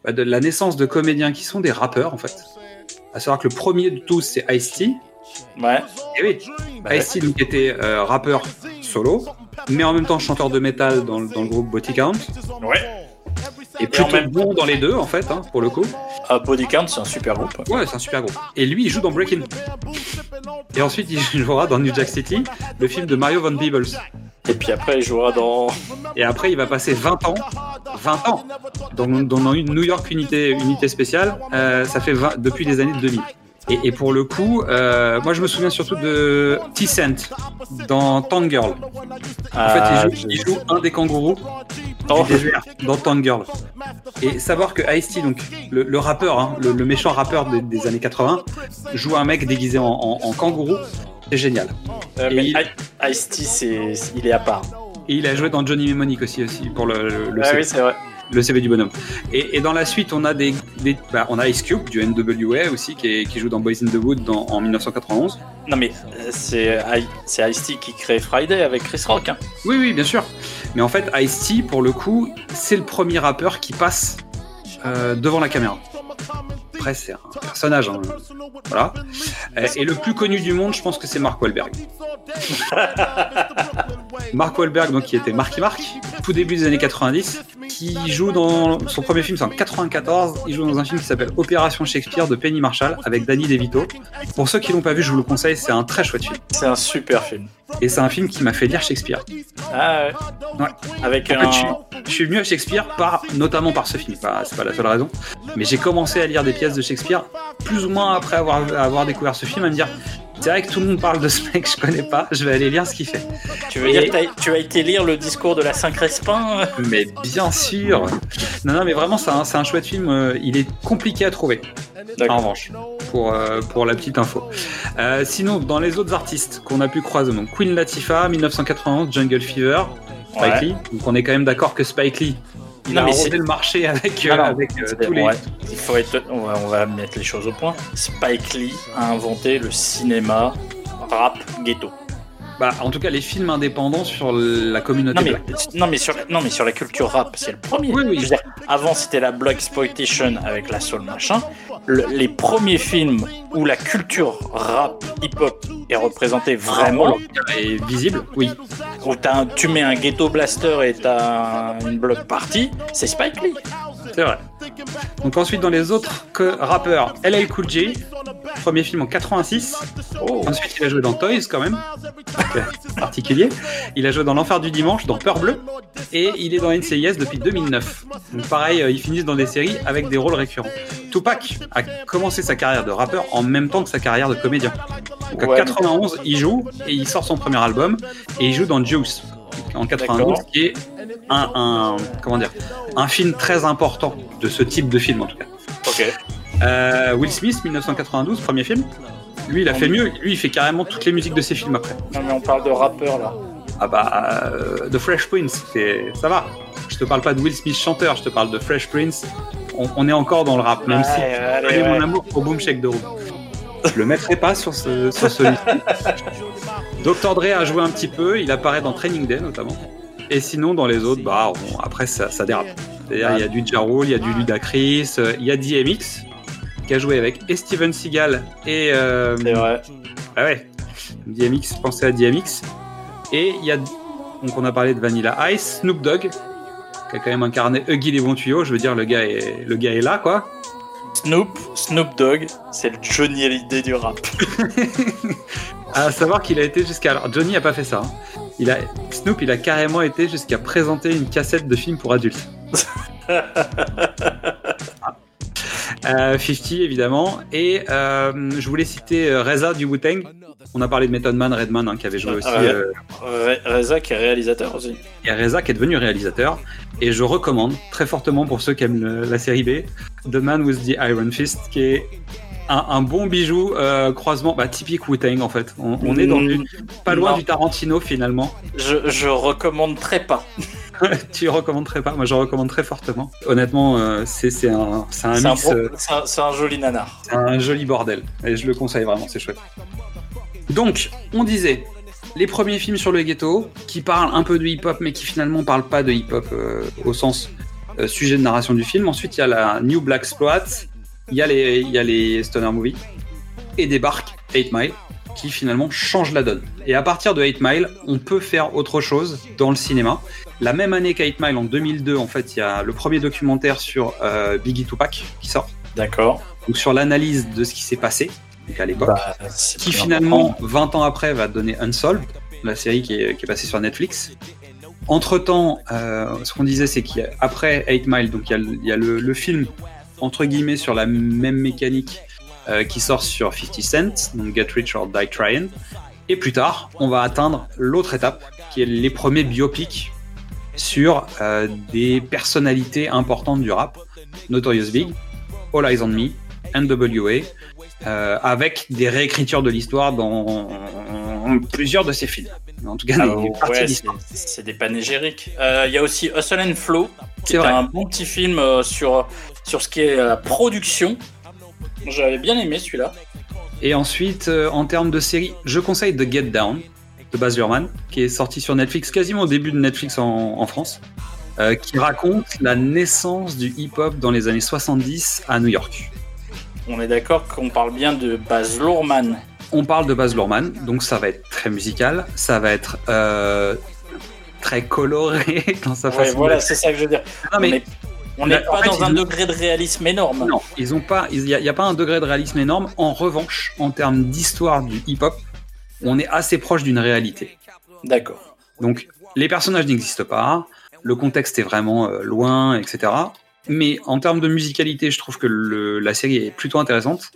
bah, de la naissance de comédiens qui sont des rappeurs en fait. À savoir que le premier de tous, c'est Ice-T. Ouais. Et oui, Bah, Ice-T donc était euh, rappeur solo, mais en même temps chanteur de métal dans, le- dans le groupe Body Count. Ouais. Et en plutôt même- bon dans les deux en fait, hein, pour le coup. Ah, Body Count, c'est un super groupe. Ouais, c'est un super groupe. Et lui, il joue dans Breaking. Et ensuite, il jouera dans New Jack City, le film de Mario Van Peebles. Et puis après, il jouera dans. Et après, il va passer 20 ans, 20 ans, dans, dans une New York unité, unité spéciale. Euh, ça fait 20 depuis les années 2000. Et, et pour le coup, euh, moi, je me souviens surtout de T-Cent dans Tangirl. En fait, Ah, il joue, il joue un des kangourous Oh. dans Tangirl. Et savoir que Ice-T, donc le, le rappeur, hein, le, le méchant rappeur des, des années 80, joue un mec déguisé en, en- en kangourou, c'est génial. Euh, mais il- Ice-T, c'est... il est à part. Et il a joué dans Johnny Mnemonic aussi, aussi pour le, le, ah oui, c'est vrai. Le CV du bonhomme. Et, et dans la suite, on a des, des- bah, on a Ice Cube du NWA aussi qui, est- qui joue dans Boys in the Wood dans- en 1991. Non, mais euh, c'est Ice-T qui crée Friday avec Chris Rock. Hein. Oui, oui, bien sûr. Mais en fait, Ice-T, pour le coup, c'est le premier rappeur qui passe euh, devant la caméra. Après, c'est un personnage. hein. Voilà. Et le plus connu du monde, je pense que c'est Mark Wahlberg. Mark Wahlberg, donc, qui était Marky Mark, tout début des années 90, qui joue dans son premier film, c'est en 94. Il joue dans un film qui s'appelle Opération Shakespeare de Penny Marshall avec Danny DeVito. Pour ceux qui l'ont pas vu, je vous le conseille, c'est un très chouette film. C'est un super film. Et c'est un film qui m'a fait lire Shakespeare. Ah ouais. Ouais. Avec En un. fait, je, suis, je suis venu à Shakespeare par, notamment par ce film. C'est pas la seule raison. Mais j'ai commencé à lire des pièces de Shakespeare plus ou moins après avoir, avoir découvert ce film à me dire c'est vrai que tout le monde parle de ce mec, je connais pas, je vais aller lire ce qu'il fait. Tu veux Et- dire que t'as- tu as été lire le discours de la Saint-Crespin Mais bien sûr Non, non, mais vraiment, c'est un, un chouette film. euh, Il est compliqué à trouver, en revanche, pour, euh, pour la petite info. Euh, sinon, dans les autres artistes qu'on a pu croiser, donc Queen Latifah, 1991, Jungle Fever, Spike Ouais. Lee. Donc on est quand même d'accord que Spike Lee, il Non, a mais arrosé le marché avec, euh, Non, non, avec euh, tous les... ouais, il faut être, on, va, on va mettre les choses au point. Spike Lee a inventé le cinéma rap ghetto. Bah, en tout cas, les films indépendants sur la communauté Non mais, black. non, mais sur, non, mais sur la culture rap, c'est le premier. Oui, oui. Je veux dire, avant, c'était la Black Exploitation avec la soul machin. Le- les premiers films où la culture rap hip-hop est représentée vraiment, Et visible, oui. où un- tu mets un ghetto blaster et t'as une block party, c'est Spike Lee. C'est vrai. Donc ensuite, dans les autres que- rappeurs, LL Cool J, premier film en 86. Oh. Ensuite, il a joué dans Toys quand même, euh, particulier. Il a joué dans L'Enfer du Dimanche, dans Peur Bleu, et il est dans NCIS depuis 2009. Donc pareil, euh, ils finissent dans des séries avec des rôles récurrents. Tupac a commencé sa carrière de rappeur en même temps que sa carrière de comédien. Donc Ouais. en 91, il joue et il sort son premier album et il joue dans Juice en 92, D'accord. qui est un, un- comment dire un film très important de ce type de film en tout cas. Ok. Euh, Will Smith, 1992, premier film. Lui, il a fait mieux. Lui, il fait carrément toutes les musiques de ses films après. Non mais on parle de rappeur là. Ah bah, euh, The Fresh Prince, ça va. Je te parle pas de Will Smith chanteur, je te parle de Fresh Prince. On, on est encore dans le rap, même si allez, ouais. mon amour pour Boom Shake the Room. Je le mettrai pas sur ce, sur ce. Dr. Dre a joué un petit peu, il apparaît dans Training Day notamment. Et sinon, dans les autres, bah, on- après, ça, ça dérape. C'est-à-dire, il y a du Ja il y a du Ludacris, euh, il y a DMX, qui a joué avec et Steven Seagal et. euh, C'est vrai. ah ouais, DMX, pensez à DMX. Et il y a. Donc, on a parlé de Vanilla Ice, Snoop Dogg, qui a quand même incarné Huggy les bons tuyaux. Je veux dire, le gars est, le gars est là, quoi. Snoop, Snoop Dogg, c'est le Johnny Hallyday du rap. À savoir qu'il a été jusqu'à. Alors, Johnny a pas fait ça. hein. Il a... Snoop, il a carrément été jusqu'à présenter une cassette de film pour adultes. Euh, 50 évidemment. Et euh, je voulais citer euh, Reza du Wu-Tang. On a parlé de Method Man Redman hein, qui avait joué aussi Ah euh, Re- Reza qui est réalisateur aussi. et Reza qui est devenu réalisateur. Et je recommande très fortement pour ceux qui aiment le- la série B The Man with the Iron Fist qui est un, un bon bijou euh, croisement bah, typique Wu-Tang en fait on, on est dans du, pas loin Non. du Tarantino finalement Je, je recommanderais pas. tu recommanderais pas? Moi, je recommande très fortement. Honnêtement, euh, c'est un, mix, euh, c'est un- c'est un joli nanar. c'est un joli bordel. Et je le conseille vraiment, c'est chouette. Donc, on disait les premiers films sur le ghetto qui parlent un peu de hip-hop, mais qui finalement parlent pas de hip-hop au sens sujet de narration du film. Ensuite, il y a la New Black Exploit, il y a les, il y a les Stoner Movies, et débarque 8 Mile, qui finalement change la donne. Et à partir de 8 Mile, on peut faire autre chose dans le cinéma. La même année qu'à 8 Mile, en 2002, en fait, il y a le premier documentaire sur euh, Biggie Tupac qui sort. D'accord. Donc sur l'analyse de ce qui s'est passé donc à l'époque, Bah, qui finalement, 20 ans après, va donner Unsolved, la série qui est, qui est passée sur Netflix. Entre-temps, euh, ce qu'on disait, c'est qu'après 8 Mile, donc il y a, y a le, le film, entre guillemets, sur la même mécanique euh, qui sort sur 50 Cent, donc Get Rich or Die Tryin'. Et plus tard, on va atteindre l'autre étape, qui est les premiers biopics sur euh, des personnalités importantes du rap, Notorious Big, All Eyes on Me, NWA, euh, avec des réécritures de l'histoire dans plusieurs de ces films. En tout cas, Ah, ouais, c'est des panégyriques. Euh, Il y a aussi Hustle and Flow, qui est un bon petit film sur, sur ce qui est la production. J'avais bien aimé celui-là. Et ensuite, euh, en termes de série, je conseille The Get Down de Baz Luhrmann, qui est sorti sur Netflix quasiment au début de Netflix en, en France, euh, qui raconte la naissance du hip-hop dans les années 70 à New York. On est d'accord qu'on parle bien de Baz Luhrmann. On parle de Baz Luhrmann, donc ça va être très musical, ça va être euh, très coloré dans sa Ouais, façon voilà, c'est ça que je veux dire. Non, mais- on on n'est pas fait, dans un degré de réalisme énorme. Non, ils ont pas, il n'y a, pas un degré de réalisme énorme. En revanche, en termes d'histoire du hip-hop, on est assez proche d'une réalité. D'accord. Donc, les personnages n'existent pas, le contexte est vraiment euh, loin, etc. Mais en termes de musicalité, je trouve que le- la série est plutôt intéressante.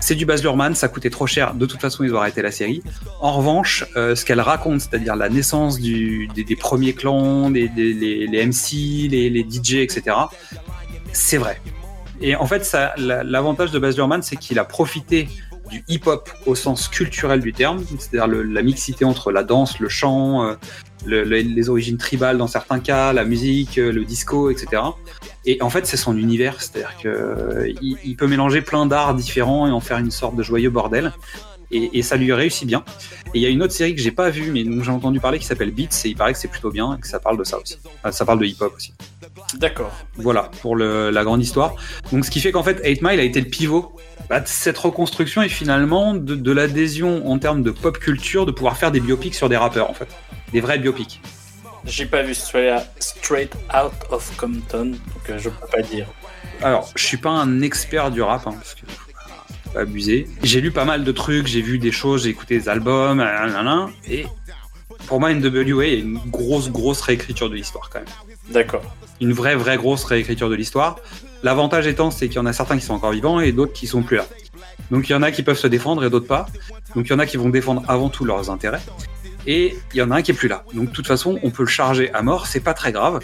C'est du Baz Luhrmann, ça coûtait trop cher. De toute façon, ils ont arrêté la série. En revanche, euh, ce qu'elle raconte, c'est-à-dire la naissance des, premiers clans, des, les, MC, les, DJ, etc., c'est vrai. Et en fait, l'avantage de Baz Luhrmann, c'est qu'il a profité du hip-hop au sens culturel du terme, c'est-à-dire la mixité entre la danse, le chant, euh, le- le- les origines tribales dans certains cas, la musique, euh, le disco, etc. Et en fait, c'est son univers, c'est-à-dire que euh, il peut mélanger plein d'arts différents et en faire une sorte de joyeux bordel. Et, et ça lui réussit bien. Et il y a une autre série que j'ai pas vue, mais dont j'ai entendu parler, qui s'appelle Beats, et il paraît que c'est plutôt bien, et que ça parle de ça aussi. Enfin, ça parle de hip-hop aussi. D'accord. Voilà, pour le- la grande histoire. Donc, ce qui fait qu'en fait, 8 Mile a été le pivot bah, de cette reconstruction et finalement de, de l'adhésion en termes de pop culture, de pouvoir faire des biopics sur des rappeurs, en fait. Des vrais biopics. J'ai pas vu Straight Out of Compton, donc euh, je peux pas dire. Alors, je suis pas un expert du rap, hein, parce que abuser. J'ai lu pas mal de trucs, j'ai vu des choses, j'ai écouté des albums, nanana, et pour moi, NWA est une grosse, grosse réécriture de l'histoire quand même. D'accord. Une vraie, vraie grosse réécriture de l'histoire. L'avantage étant, c'est qu'il y en a certains qui sont encore vivants et d'autres qui sont plus là. Donc il y en a qui peuvent se défendre et d'autres pas. Donc il y en a qui vont défendre avant tout leurs intérêts. Et il y en a un qui est plus là. Donc de toute façon, on peut le charger à mort, c'est pas très grave.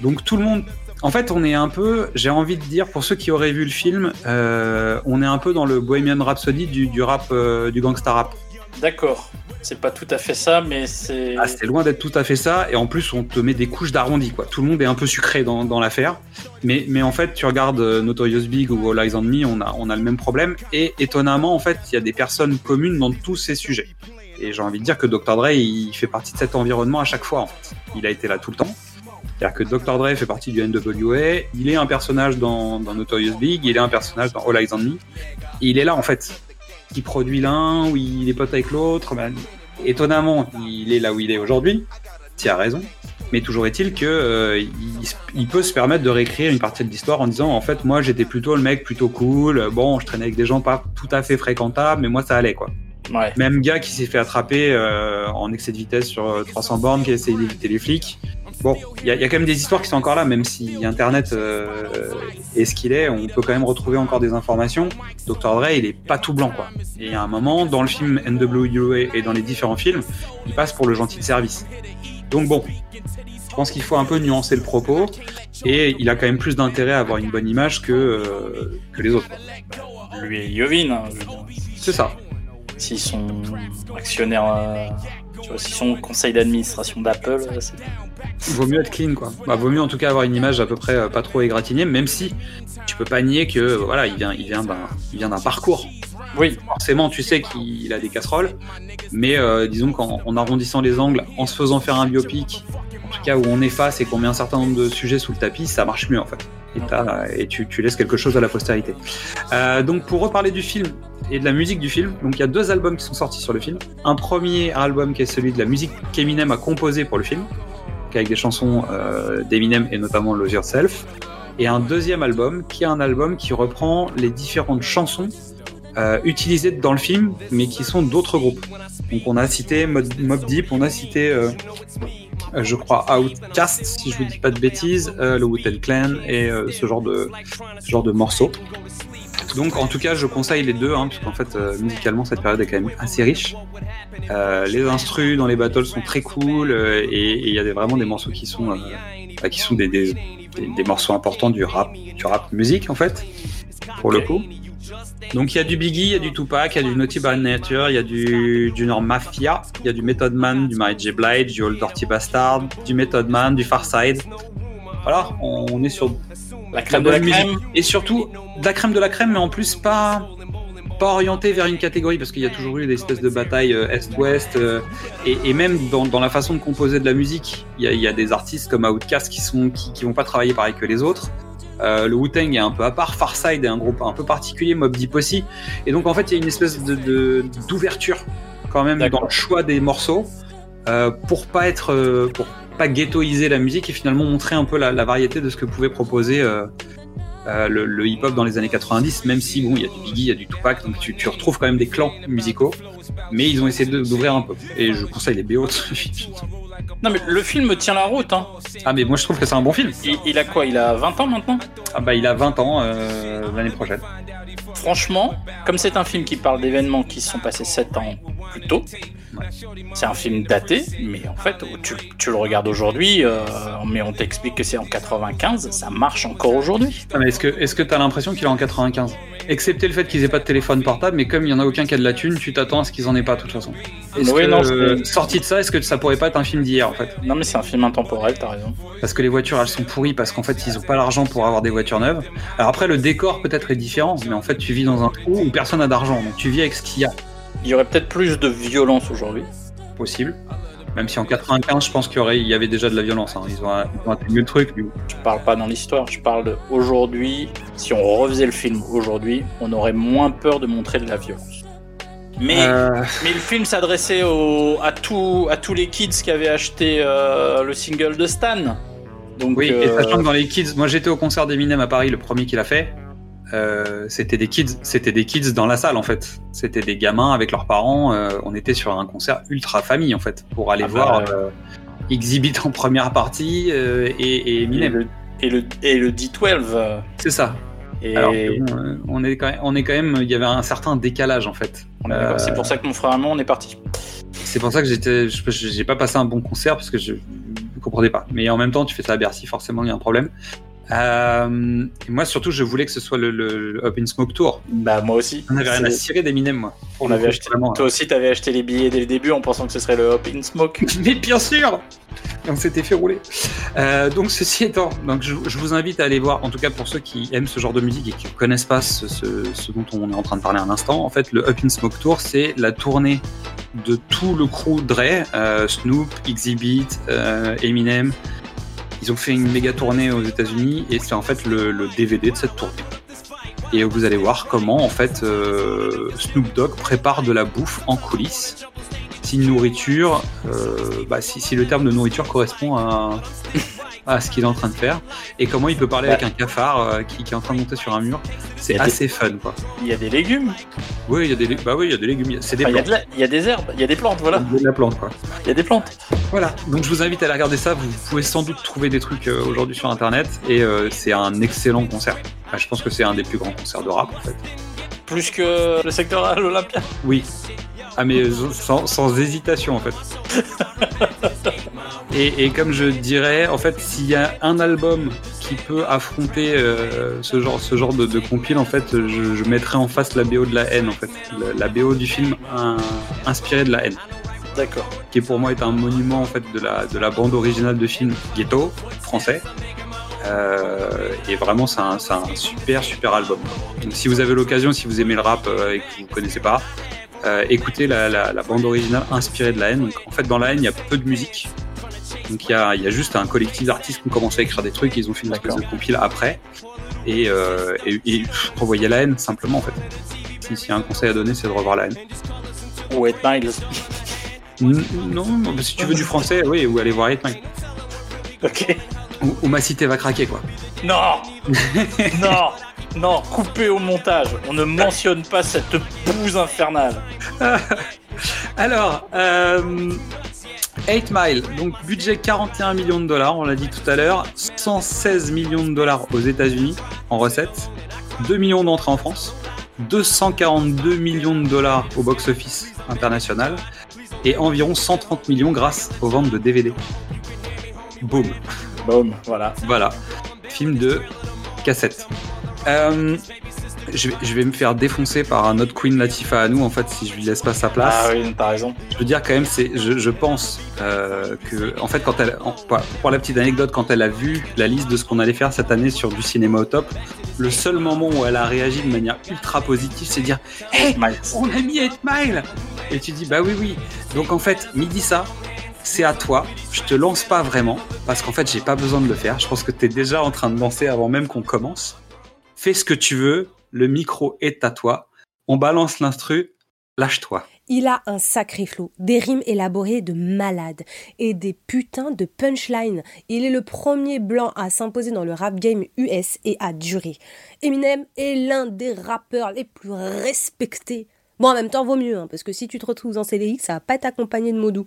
Donc tout le monde. En fait, on est un peu, j'ai envie de dire, pour ceux qui auraient vu le film, euh, on est un peu dans le Bohemian Rhapsody du, du rap, euh, du gangsta rap. D'accord. C'est pas tout à fait ça, mais c'est. Ah, c'est loin d'être tout à fait ça. Et en plus, on te met des couches d'arrondi, quoi. Tout le monde est un peu sucré dans, dans l'affaire. Mais, mais en fait, tu regardes euh, Notorious Big ou All Eyes on Me, on a, on a le même problème. Et étonnamment, en fait, il y a des personnes communes dans tous ces sujets. Et j'ai envie de dire que Dr. Dre, il fait partie de cet environnement à chaque fois, en fait. Il a été là tout le temps. C'est-à-dire que Dr. Dre fait partie du NWA, il est un personnage dans, dans Notorious Big, il est un personnage dans All Eyes on Me. Et il est là, en fait. Il produit l'un, ou il est pote avec l'autre. Ben, étonnamment, il est là où il est aujourd'hui. Tu as raison. Mais toujours est-il que euh, il, il peut se permettre de réécrire une partie de l'histoire en disant en fait moi j'étais plutôt le mec plutôt cool. Bon, je traînais avec des gens pas tout à fait fréquentables, mais moi ça allait quoi. Ouais. Même gars qui s'est fait attraper euh, en excès de vitesse sur euh, 300 bornes, qui a essayé d'éviter les flics. Bon, il y, a- il y a quand même des histoires qui sont encore là, même si Internet euh, est ce qu'il est, on peut quand même retrouver encore des informations. Dr. Dre, il est pas tout blanc, quoi. Et a un moment, dans le film NWA et dans les différents films, il passe pour le gentil de service. Donc bon, je pense qu'il faut un peu nuancer le propos, et il a quand même plus d'intérêt à avoir une bonne image que, euh, que les autres. quoi. Lui et Yovin, hein. C'est ça. S'ils sont actionnaires euh, Tu vois, si son conseil d'administration d'Apple, c'est- Vaut mieux être clean, quoi. Bah, vaut mieux en tout cas avoir une image à peu près euh, pas trop égratignée, même si tu peux pas nier que euh, voilà, il vient, il vient d'un, il vient d'un parcours. Oui, Forcément, tu sais qu'il a des casseroles, mais euh, disons qu'en en arrondissant les angles, en se faisant faire un biopic, en tout cas où on efface et qu'on met un certain nombre de sujets sous le tapis, ça marche mieux en fait. Et, t'as- et tu, tu laisses quelque chose à la postérité. Donc pour reparler du film et de la musique du film, donc il y a deux albums qui sont sortis sur le film. Un premier album qui est celui de la musique qu'Eminem a composé pour le film, avec des chansons euh, d'Eminem et notamment Lose Yourself. Et un deuxième album qui est un album qui reprend les différentes chansons euh, utilisées dans le film, mais qui sont d'autres groupes. Donc on a cité Mob Deep, on a cité, euh, je crois, Outkast, si je vous dis pas de bêtises, le Wu-Tang Clan et ce genre de ce genre de morceaux. Donc en tout cas, je conseille les deux, hein, parce qu'en fait, euh, musicalement, cette période est quand même assez riche. Euh, les instrus dans les battles sont très cool euh, et il y a vraiment des morceaux qui sont bah, qui sont des, morceaux importants du rap, du rap musique en fait, pour le coup. Donc il y a du Biggie, il y a du Tupac, il y a du Naughty by Nature, il y a du Junior Mafia, il y a du Method Man, du Mary J. Blige, du Old Dirty Bastard, du Method Man, du Farside. Voilà, on est sur la crème de la crème. Et surtout, de la crème de la crème, mais en plus pas, pas orienté vers une catégorie, parce qu'il y a toujours eu des espèces de batailles euh, Est-Ouest, euh, et, et même dans, dans la façon de composer de la musique, il y a, il y a des artistes comme Outkast qui sont qui, qui vont pas travailler pareil que les autres. Euh, le Wu-Tang est un peu à part, Farside est un groupe un peu particulier, Mob Deep aussi. Et donc en fait, il y a une espèce de d'ouverture quand même dans le choix des morceaux euh, pour pas être pour pas ghettoiser la musique et finalement montrer un peu la, la variété de ce que pouvait proposer euh, euh, le, le hip-hop dans les années 90, même si bon, il y a du Biggie, il y a du Tupac, donc tu, tu retrouves quand même des clans musicaux, mais ils ont essayé d'ouvrir un peu. Et je conseille les BO de ce film. Non, mais le film tient la route. Hein. Ah mais moi je trouve que c'est un bon film. Il, il a quoi? Il a 20 ans maintenant? Ah bah il a 20 ans euh, l'année prochaine. Franchement, comme c'est un film qui parle d'événements qui se sont passés 7 ans plus tôt, c'est un film daté, mais en fait, tu, tu le regardes aujourd'hui, euh, mais on t'explique que c'est en 95, ça marche encore aujourd'hui. Ah, est-ce que est-ce que t'as l'impression qu'il est en 95 Excepté le fait qu'ils aient pas de téléphone portable, mais comme il y en a aucun qui a de la thune, tu t'attends à ce qu'ils en aient pas de toute façon. Est-ce Oui, que, non, euh, c'est- sorti de ça, est-ce que ça pourrait pas être un film d'hier en fait? Non, mais c'est un film intemporel, t'as raison. Parce que les voitures elles sont pourries parce qu'en fait ils ont pas l'argent pour avoir des voitures neuves. Alors après le décor peut-être est différent, mais en fait tu vis dans un trou où personne n'a d'argent, donc tu vis avec ce qu'il y a Il y aurait peut-être plus de violence aujourd'hui. possible. Même si en 95 je pense qu'il y aurait, il y avait déjà de la violence. hein. Ils ont, ils ont atténué le truc. mais- Je parle pas dans l'histoire, je parle aujourd'hui. Si on refaisait le film aujourd'hui, on aurait moins peur de montrer de la violence. Mais, Euh, mais le film s'adressait au- à, tout, à tous les kids qui avaient acheté euh, le single de Stan. Donc, Oui, et euh, sachant que dans les kids, moi j'étais au concert d'Eminem à Paris, le premier qu'il a fait. Euh, c'était des kids, c'était des kids dans la salle en fait. C'était des gamins avec leurs parents. euh, on était sur un concert ultra famille en fait pour aller Ah bah, voir euh, Exhibit en première partie et, Eminem. le, et, le, et le D12. euh, C'est ça. Et Alors que bon, on est quand même, on est quand même, il y avait un certain décalage en fait. c'est pour ça que mon frère et moi, on est partis. C'est pour ça que j'étais, j'ai pas passé un bon concert parce que je, je comprenais pas. Mais en même temps, tu fais ça à Bercy, forcément, il y a un problème. Euh, et moi, surtout, je voulais que ce soit le, le, le Up in Smoke Tour. Bah, moi aussi. On avait rien à cirer d'Eminem, moi. On avait acheté, vraiment, toi aussi, t'avais acheté les billets dès le début en pensant que ce serait le Hop in Smoke. Mais bien sûr Et on s'était fait rouler. Euh, donc ceci étant, donc je, je vous invite à aller voir, en tout cas pour ceux qui aiment ce genre de musique et qui ne connaissent pas ce, ce- ce dont on est en train de parler un instant, en fait le Up in Smoke Tour c'est la tournée de tout le crew Dre, euh, Snoop, Exhibit, euh, Eminem. Ils ont fait une méga tournée aux États-Unis et c'est en fait le, DVD de cette tournée. Et vous allez voir comment en fait euh, Snoop Dogg prépare de la bouffe en coulisses si nourriture, euh, bah, si, si le terme de nourriture correspond à, à ce qu'il est en train de faire, et comment il peut parler Ouais. avec un cafard euh, qui, qui est en train de monter sur un mur, c'est des- assez fun quoi. Il y a des légumes, Oui, il y a des, bah oui, il y a des légumes, c'est des Enfin, il, y la- il y a des herbes, il y a des plantes, voilà. Il y a de la plante quoi. Il y a des plantes. Voilà, donc je vous invite à aller regarder ça. Vous pouvez sans doute trouver des trucs euh, aujourd'hui sur internet, et euh, c'est un excellent concert. Enfin, je pense que c'est un des plus grands concerts de rap en fait. Plus que le secteur à l'Olympia. Oui. Ah mais sans, sans hésitation en fait. Et, et comme je dirais, en fait, s'il y a un album qui peut affronter euh, ce genre, ce genre de, de compile, en fait, je, je mettrais en face la BO de la haine, en fait, la, la BO du film un- inspirée de la haine. D'accord. qui pour moi est un monument en fait de la, de la bande originale de film Ghetto français. Euh, et vraiment, c'est un, un super super album. Donc, si vous avez l'occasion, si vous aimez le rap euh, et que vous ne connaissez pas, euh, écoutez la, la, la bande originale inspirée de la haine. Donc, en fait, dans la haine, il y a peu de musique. Donc il y a, il y a juste un collectif d'artistes qui ont commencé à écrire des trucs, ils ont fait une espèce de compile après. Et, euh, et, et la haine simplement en fait. Si- S'il y a un conseil à donner, c'est de revoir la haine. Ou 8 Miles. N- Non, si tu veux du français, oui, ou aller voir Hit Mike. Ok. Ou, ou ma cité va craquer quoi. Non Non Non, coupé au montage. On ne mentionne pas cette bouse infernale. Alors, euh, 8 Mile, donc budget 41 millions de dollars, on l'a dit tout à l'heure, 116 millions de dollars aux États-Unis en recettes, 2 millions d'entrées en France, 242 millions de dollars au box-office international et environ 130 millions grâce aux ventes de DVD. Boom. Boom, voilà. Voilà, film de cassette. Euh, je, vais, je vais me faire défoncer par un autre Queen Latifah à nous, en fait, si je lui laisse pas sa place. Ah oui, t'as raison. Je veux dire quand même, c'est, je, je pense euh, que, en fait, quand elle, en- pour la petite anecdote, quand elle a vu la liste de ce qu'on allait faire cette année sur du cinéma au top, le seul moment où elle a réagi de manière ultra positive, c'est dire, hey, on a mis 8 Mile Et tu dis, bah oui, oui. Donc en fait, midi ça, c'est à toi. Je te lance pas vraiment, parce qu'en fait, j'ai pas besoin de le faire. Je pense que tu es déjà en train de danser avant même qu'on commence. Fais ce que tu veux, le micro est à toi. On balance l'instru, lâche-toi. Il a un sacré flow, des rimes élaborées de malade et des putains de punchlines. Il est le premier blanc à s'imposer dans le rap game US et à durer. Eminem est l'un des rappeurs les plus respectés. Bon, en même temps, vaut mieux, hein, parce que si tu te retrouves ces lyrics, ça va pas être accompagné de mots doux.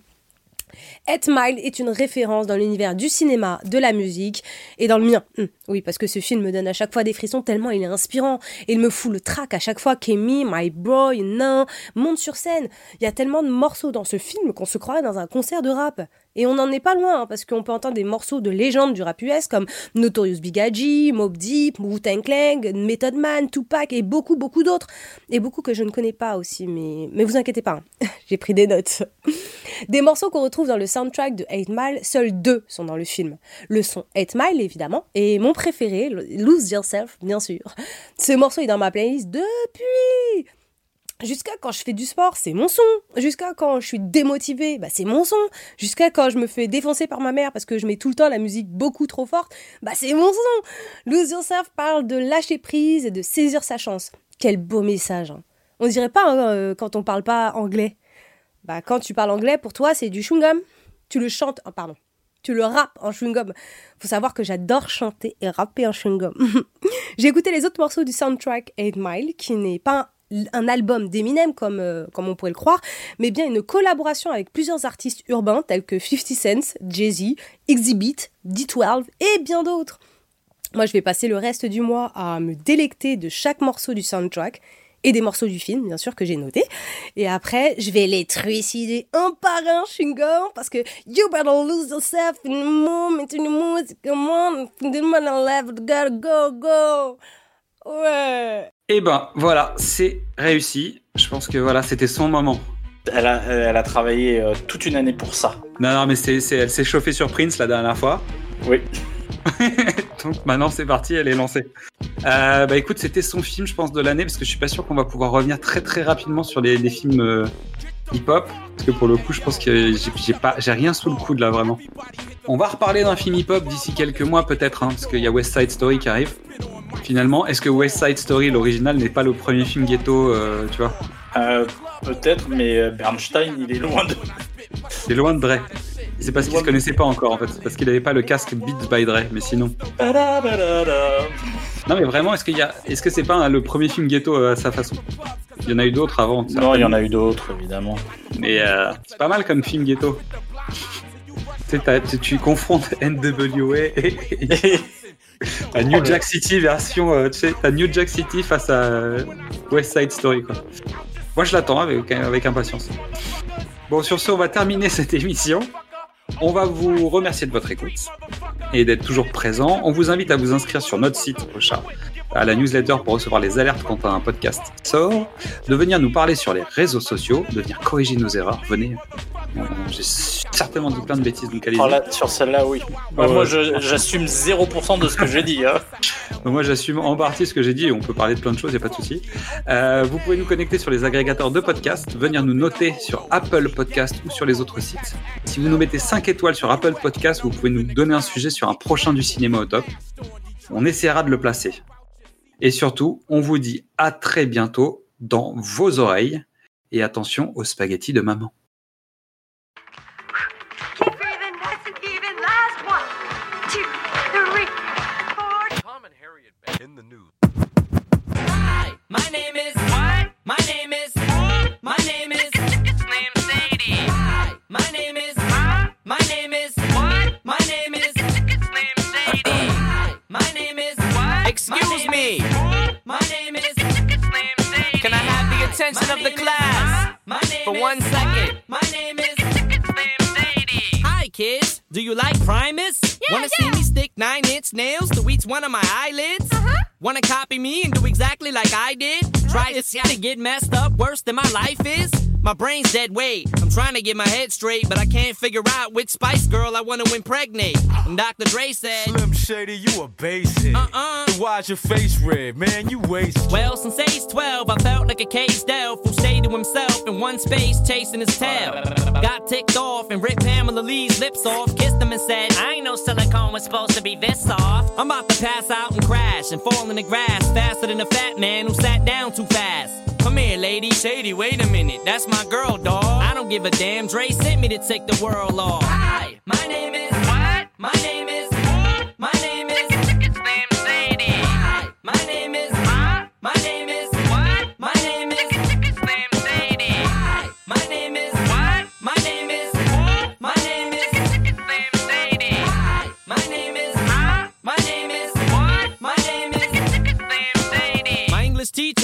8 Mile est une référence dans l'univers du cinéma, de la musique et dans le mien. Hum, oui, parce que ce film me donne à chaque fois des frissons tellement il est inspirant. Et il me fout le trac à chaque fois qu'Amy, My Boy, Nain monte sur scène. Il y a tellement de morceaux dans ce film qu'on se croirait dans un concert de rap. Et on n'en est pas loin, hein, parce qu'on peut entendre des morceaux de légendes du rap US comme Notorious B.I.G., Mob Deep, Wu-Tang Clan, Method Man, Tupac et beaucoup, beaucoup d'autres. Et beaucoup que je ne connais pas aussi, mais, mais vous inquiétez pas, hein. j'ai pris des notes. Des morceaux qu'on retrouve dans le soundtrack de 8 Mile, seuls deux sont dans le film. Le son 8 Mile, évidemment, et mon préféré, Lose Yourself, bien sûr. Ce morceau est dans ma playlist depuis Jusqu'à quand je fais du sport, c'est mon son. Jusqu'à quand je suis démotivée, bah c'est mon son. Jusqu'à quand je me fais défoncer par ma mère parce que je mets tout le temps la musique beaucoup trop forte, bah c'est mon son. Lose Yourself parle de lâcher prise et de saisir sa chance. Quel beau message. hein. On dirait pas hein, euh, quand on parle pas anglais. Bah quand tu parles anglais, pour toi c'est du chewing-gum. Tu le chantes, oh, pardon. Tu le rappes en chewing-gum. Faut savoir que j'adore chanter et rapper en chewing-gum. J'ai écouté les autres morceaux du soundtrack 8 Mile, qui n'est pas un, album d'Eminem comme, euh, comme on pourrait le croire, mais bien une collaboration avec plusieurs artistes urbains tels que 50 Cent, Jay-Z, Exhibit, D12 et bien d'autres. Moi, je vais passer le reste du mois à me délecter de chaque morceau du soundtrack et des morceaux du film, bien sûr, que j'ai noté. Et après, je vais les trucider un par un, chewing-gum, parce que you better lose yourself in the moment, in the music, come on, the money left, gotta go, go. Ouais. Et ben voilà, c'est réussi. Je pense que voilà, c'était son moment. Elle a, elle a travaillé euh, toute une année pour ça. Non, non, mais c'est- elle s'est chauffée sur Prince la dernière fois. Oui. Donc maintenant c'est parti, elle est lancée. Euh, bah écoute, c'était son film, je pense, de l'année, parce que je suis pas sûr qu'on va pouvoir revenir très très rapidement sur les, les films euh, hip-hop, parce que pour le coup, je pense que j'ai, pas, j'ai rien sous le coude là vraiment. On va reparler d'un film hip-hop d'ici quelques mois peut-être, hein, parce qu'il y a West Side Story qui arrive. Finalement, est-ce que West Side Story, l'original, n'est pas le premier film ghetto, euh, tu vois? Euh, Peut-être, mais euh, Bernstein, il est loin de. C'est loin de Dre. C'est parce qu'il se connaissait pas encore en fait, parce qu'il avait pas le casque Beats by Dre, mais sinon. Non mais vraiment, est-ce qu'il y a, est-ce que c'est pas hein, le premier film ghetto euh, à sa façon? Il y en a eu d'autres avant. Non, il y en a eu d'autres, évidemment. Mais euh, c'est pas mal comme film ghetto. Tu tu, tu confrontes NWA et, New Jack City version, euh, tu sais, t'as New Jack City face à West Side Story quoi. Moi je l'attends avec, avec impatience. Bon sur ce, on va terminer cette émission. On va vous remercier de votre écoute. et d'être toujours présent. On vous invite à vous inscrire sur notre site au chat à la newsletter pour recevoir les alertes quand un podcast sort, de venir nous parler sur les réseaux sociaux, de venir corriger nos erreurs. Venez, j'ai certainement dit plein de bêtises, donc allez-y. Alors là, sur celle-là, oui. Bah. Moi, j'assume 0% de ce que j'ai dit. Hein. Moi, j'assume en partie ce que j'ai dit on peut parler de plein de choses, il n'y a pas de souci. Euh, vous pouvez nous connecter sur les agrégateurs de podcasts, venir nous noter sur Apple Podcast ou sur les autres sites. Si vous nous mettez 5 étoiles sur Apple Podcast, vous pouvez nous donner un sujet sur un prochain du cinéma au top. On essaiera de le placer. Et surtout, on vous dit à très bientôt dans vos oreilles. Et attention aux spaghettis de maman. Excuse me. My name is Slim Can I have the attention of the class for one second? My name is Slim Hi, kids. Do you like Primus? Yeah, Wanna see me stick nine inch nails to each one of my eyelids? Uh-huh. Wanna copy me and do exactly like I did? Try to see how to get messed up worse than my life is? My brain's dead weight. I'm trying to get my head straight, but I can't figure out which Spice Girl I want to impregnate. And Dr. Dre said, Slim Shady, you a basic. Uh-uh. Then Why's your face red, man? You waste. Well, since age 12, I felt like a caged elf who stayed to himself in one space chasing his tail. Got ticked off and ripped Pamela Lee's lips off, kissed him and said, I ain't no silicone was supposed to be this soft. I'm about to pass out and crash and fall in the grass faster than a fat man who sat down too fast. Come here, lady. Shady, wait a minute. That's my girl, dawg. I don't give a damn. Dre sent me to take the world off. Hi, my name is. What? My name is.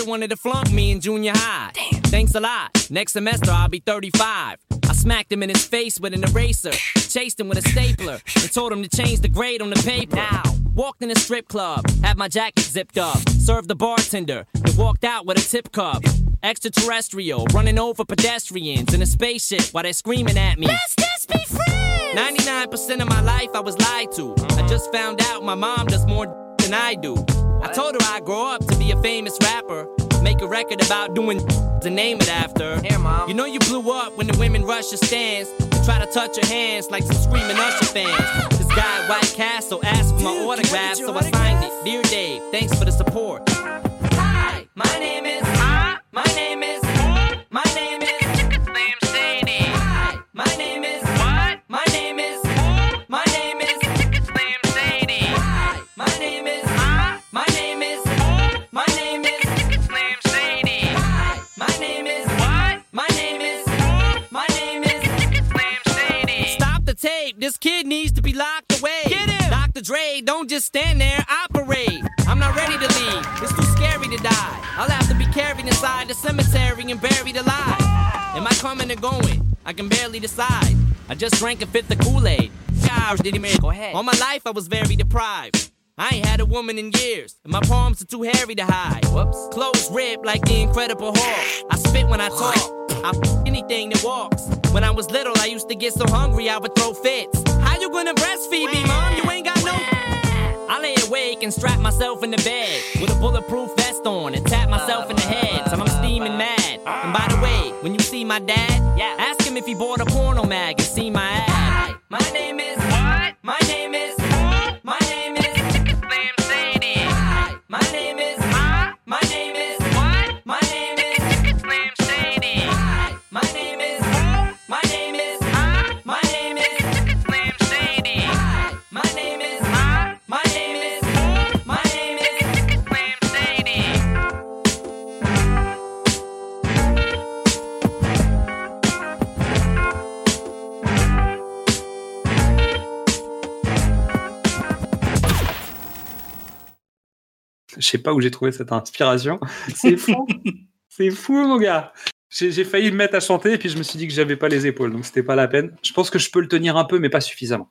Wanted to flunk me in junior high. Damn. Thanks a lot. Next semester I'll be 35. I smacked him in his face with an eraser, chased him with a stapler, and told him to change the grade on the paper. Now, walked in a strip club, had my jacket zipped up, served the bartender, and walked out with a tip cup. Extraterrestrial, running over pedestrians in a spaceship while they're screaming at me. Let's just be friends! 99% of my life I was lied to. I just found out my mom does more than I do. I told her I'd grow up to be a famous rapper. Make a record about doing to name it after. Here, mom. You know you blew up when the women rush your stands and try to touch your hands like some screaming Usher fans. Ah! This guy at White Castle asked for my autograph, so I signed it. Dear Dave, thanks for the support. Hi, my name is. Hi, My name is. Just stand there. Operate. I'm not ready to leave. It's too scary to die. I'll have to be carried inside the cemetery and buried alive. Am I coming or going? I can barely decide. I just drank a fifth of Kool-Aid. Gosh, did he make? Go ahead. All my life I was very deprived. I ain't had a woman in years, and my palms are too hairy to hide. Whoops. Clothes ripped like the Incredible Hulk. I spit when I talk. I f- anything that walks. When I was little, I used to get so hungry I would throw fits. How you gonna breastfeed me, mom? You ain't got no. I lay awake and strap myself in the bed with a bulletproof vest on and tap myself in the head till I'm steaming mad. And by the way, when you see my dad, ask him if he bought a porno mag and see my ad. My name is Je sais pas où j'ai trouvé cette inspiration. C'est fou. C'est fou, mon gars. J'ai failli me mettre à chanter et puis je me suis dit que j'avais pas les épaules, donc c'était pas la peine. Je pense que je peux le tenir un peu, mais pas suffisamment.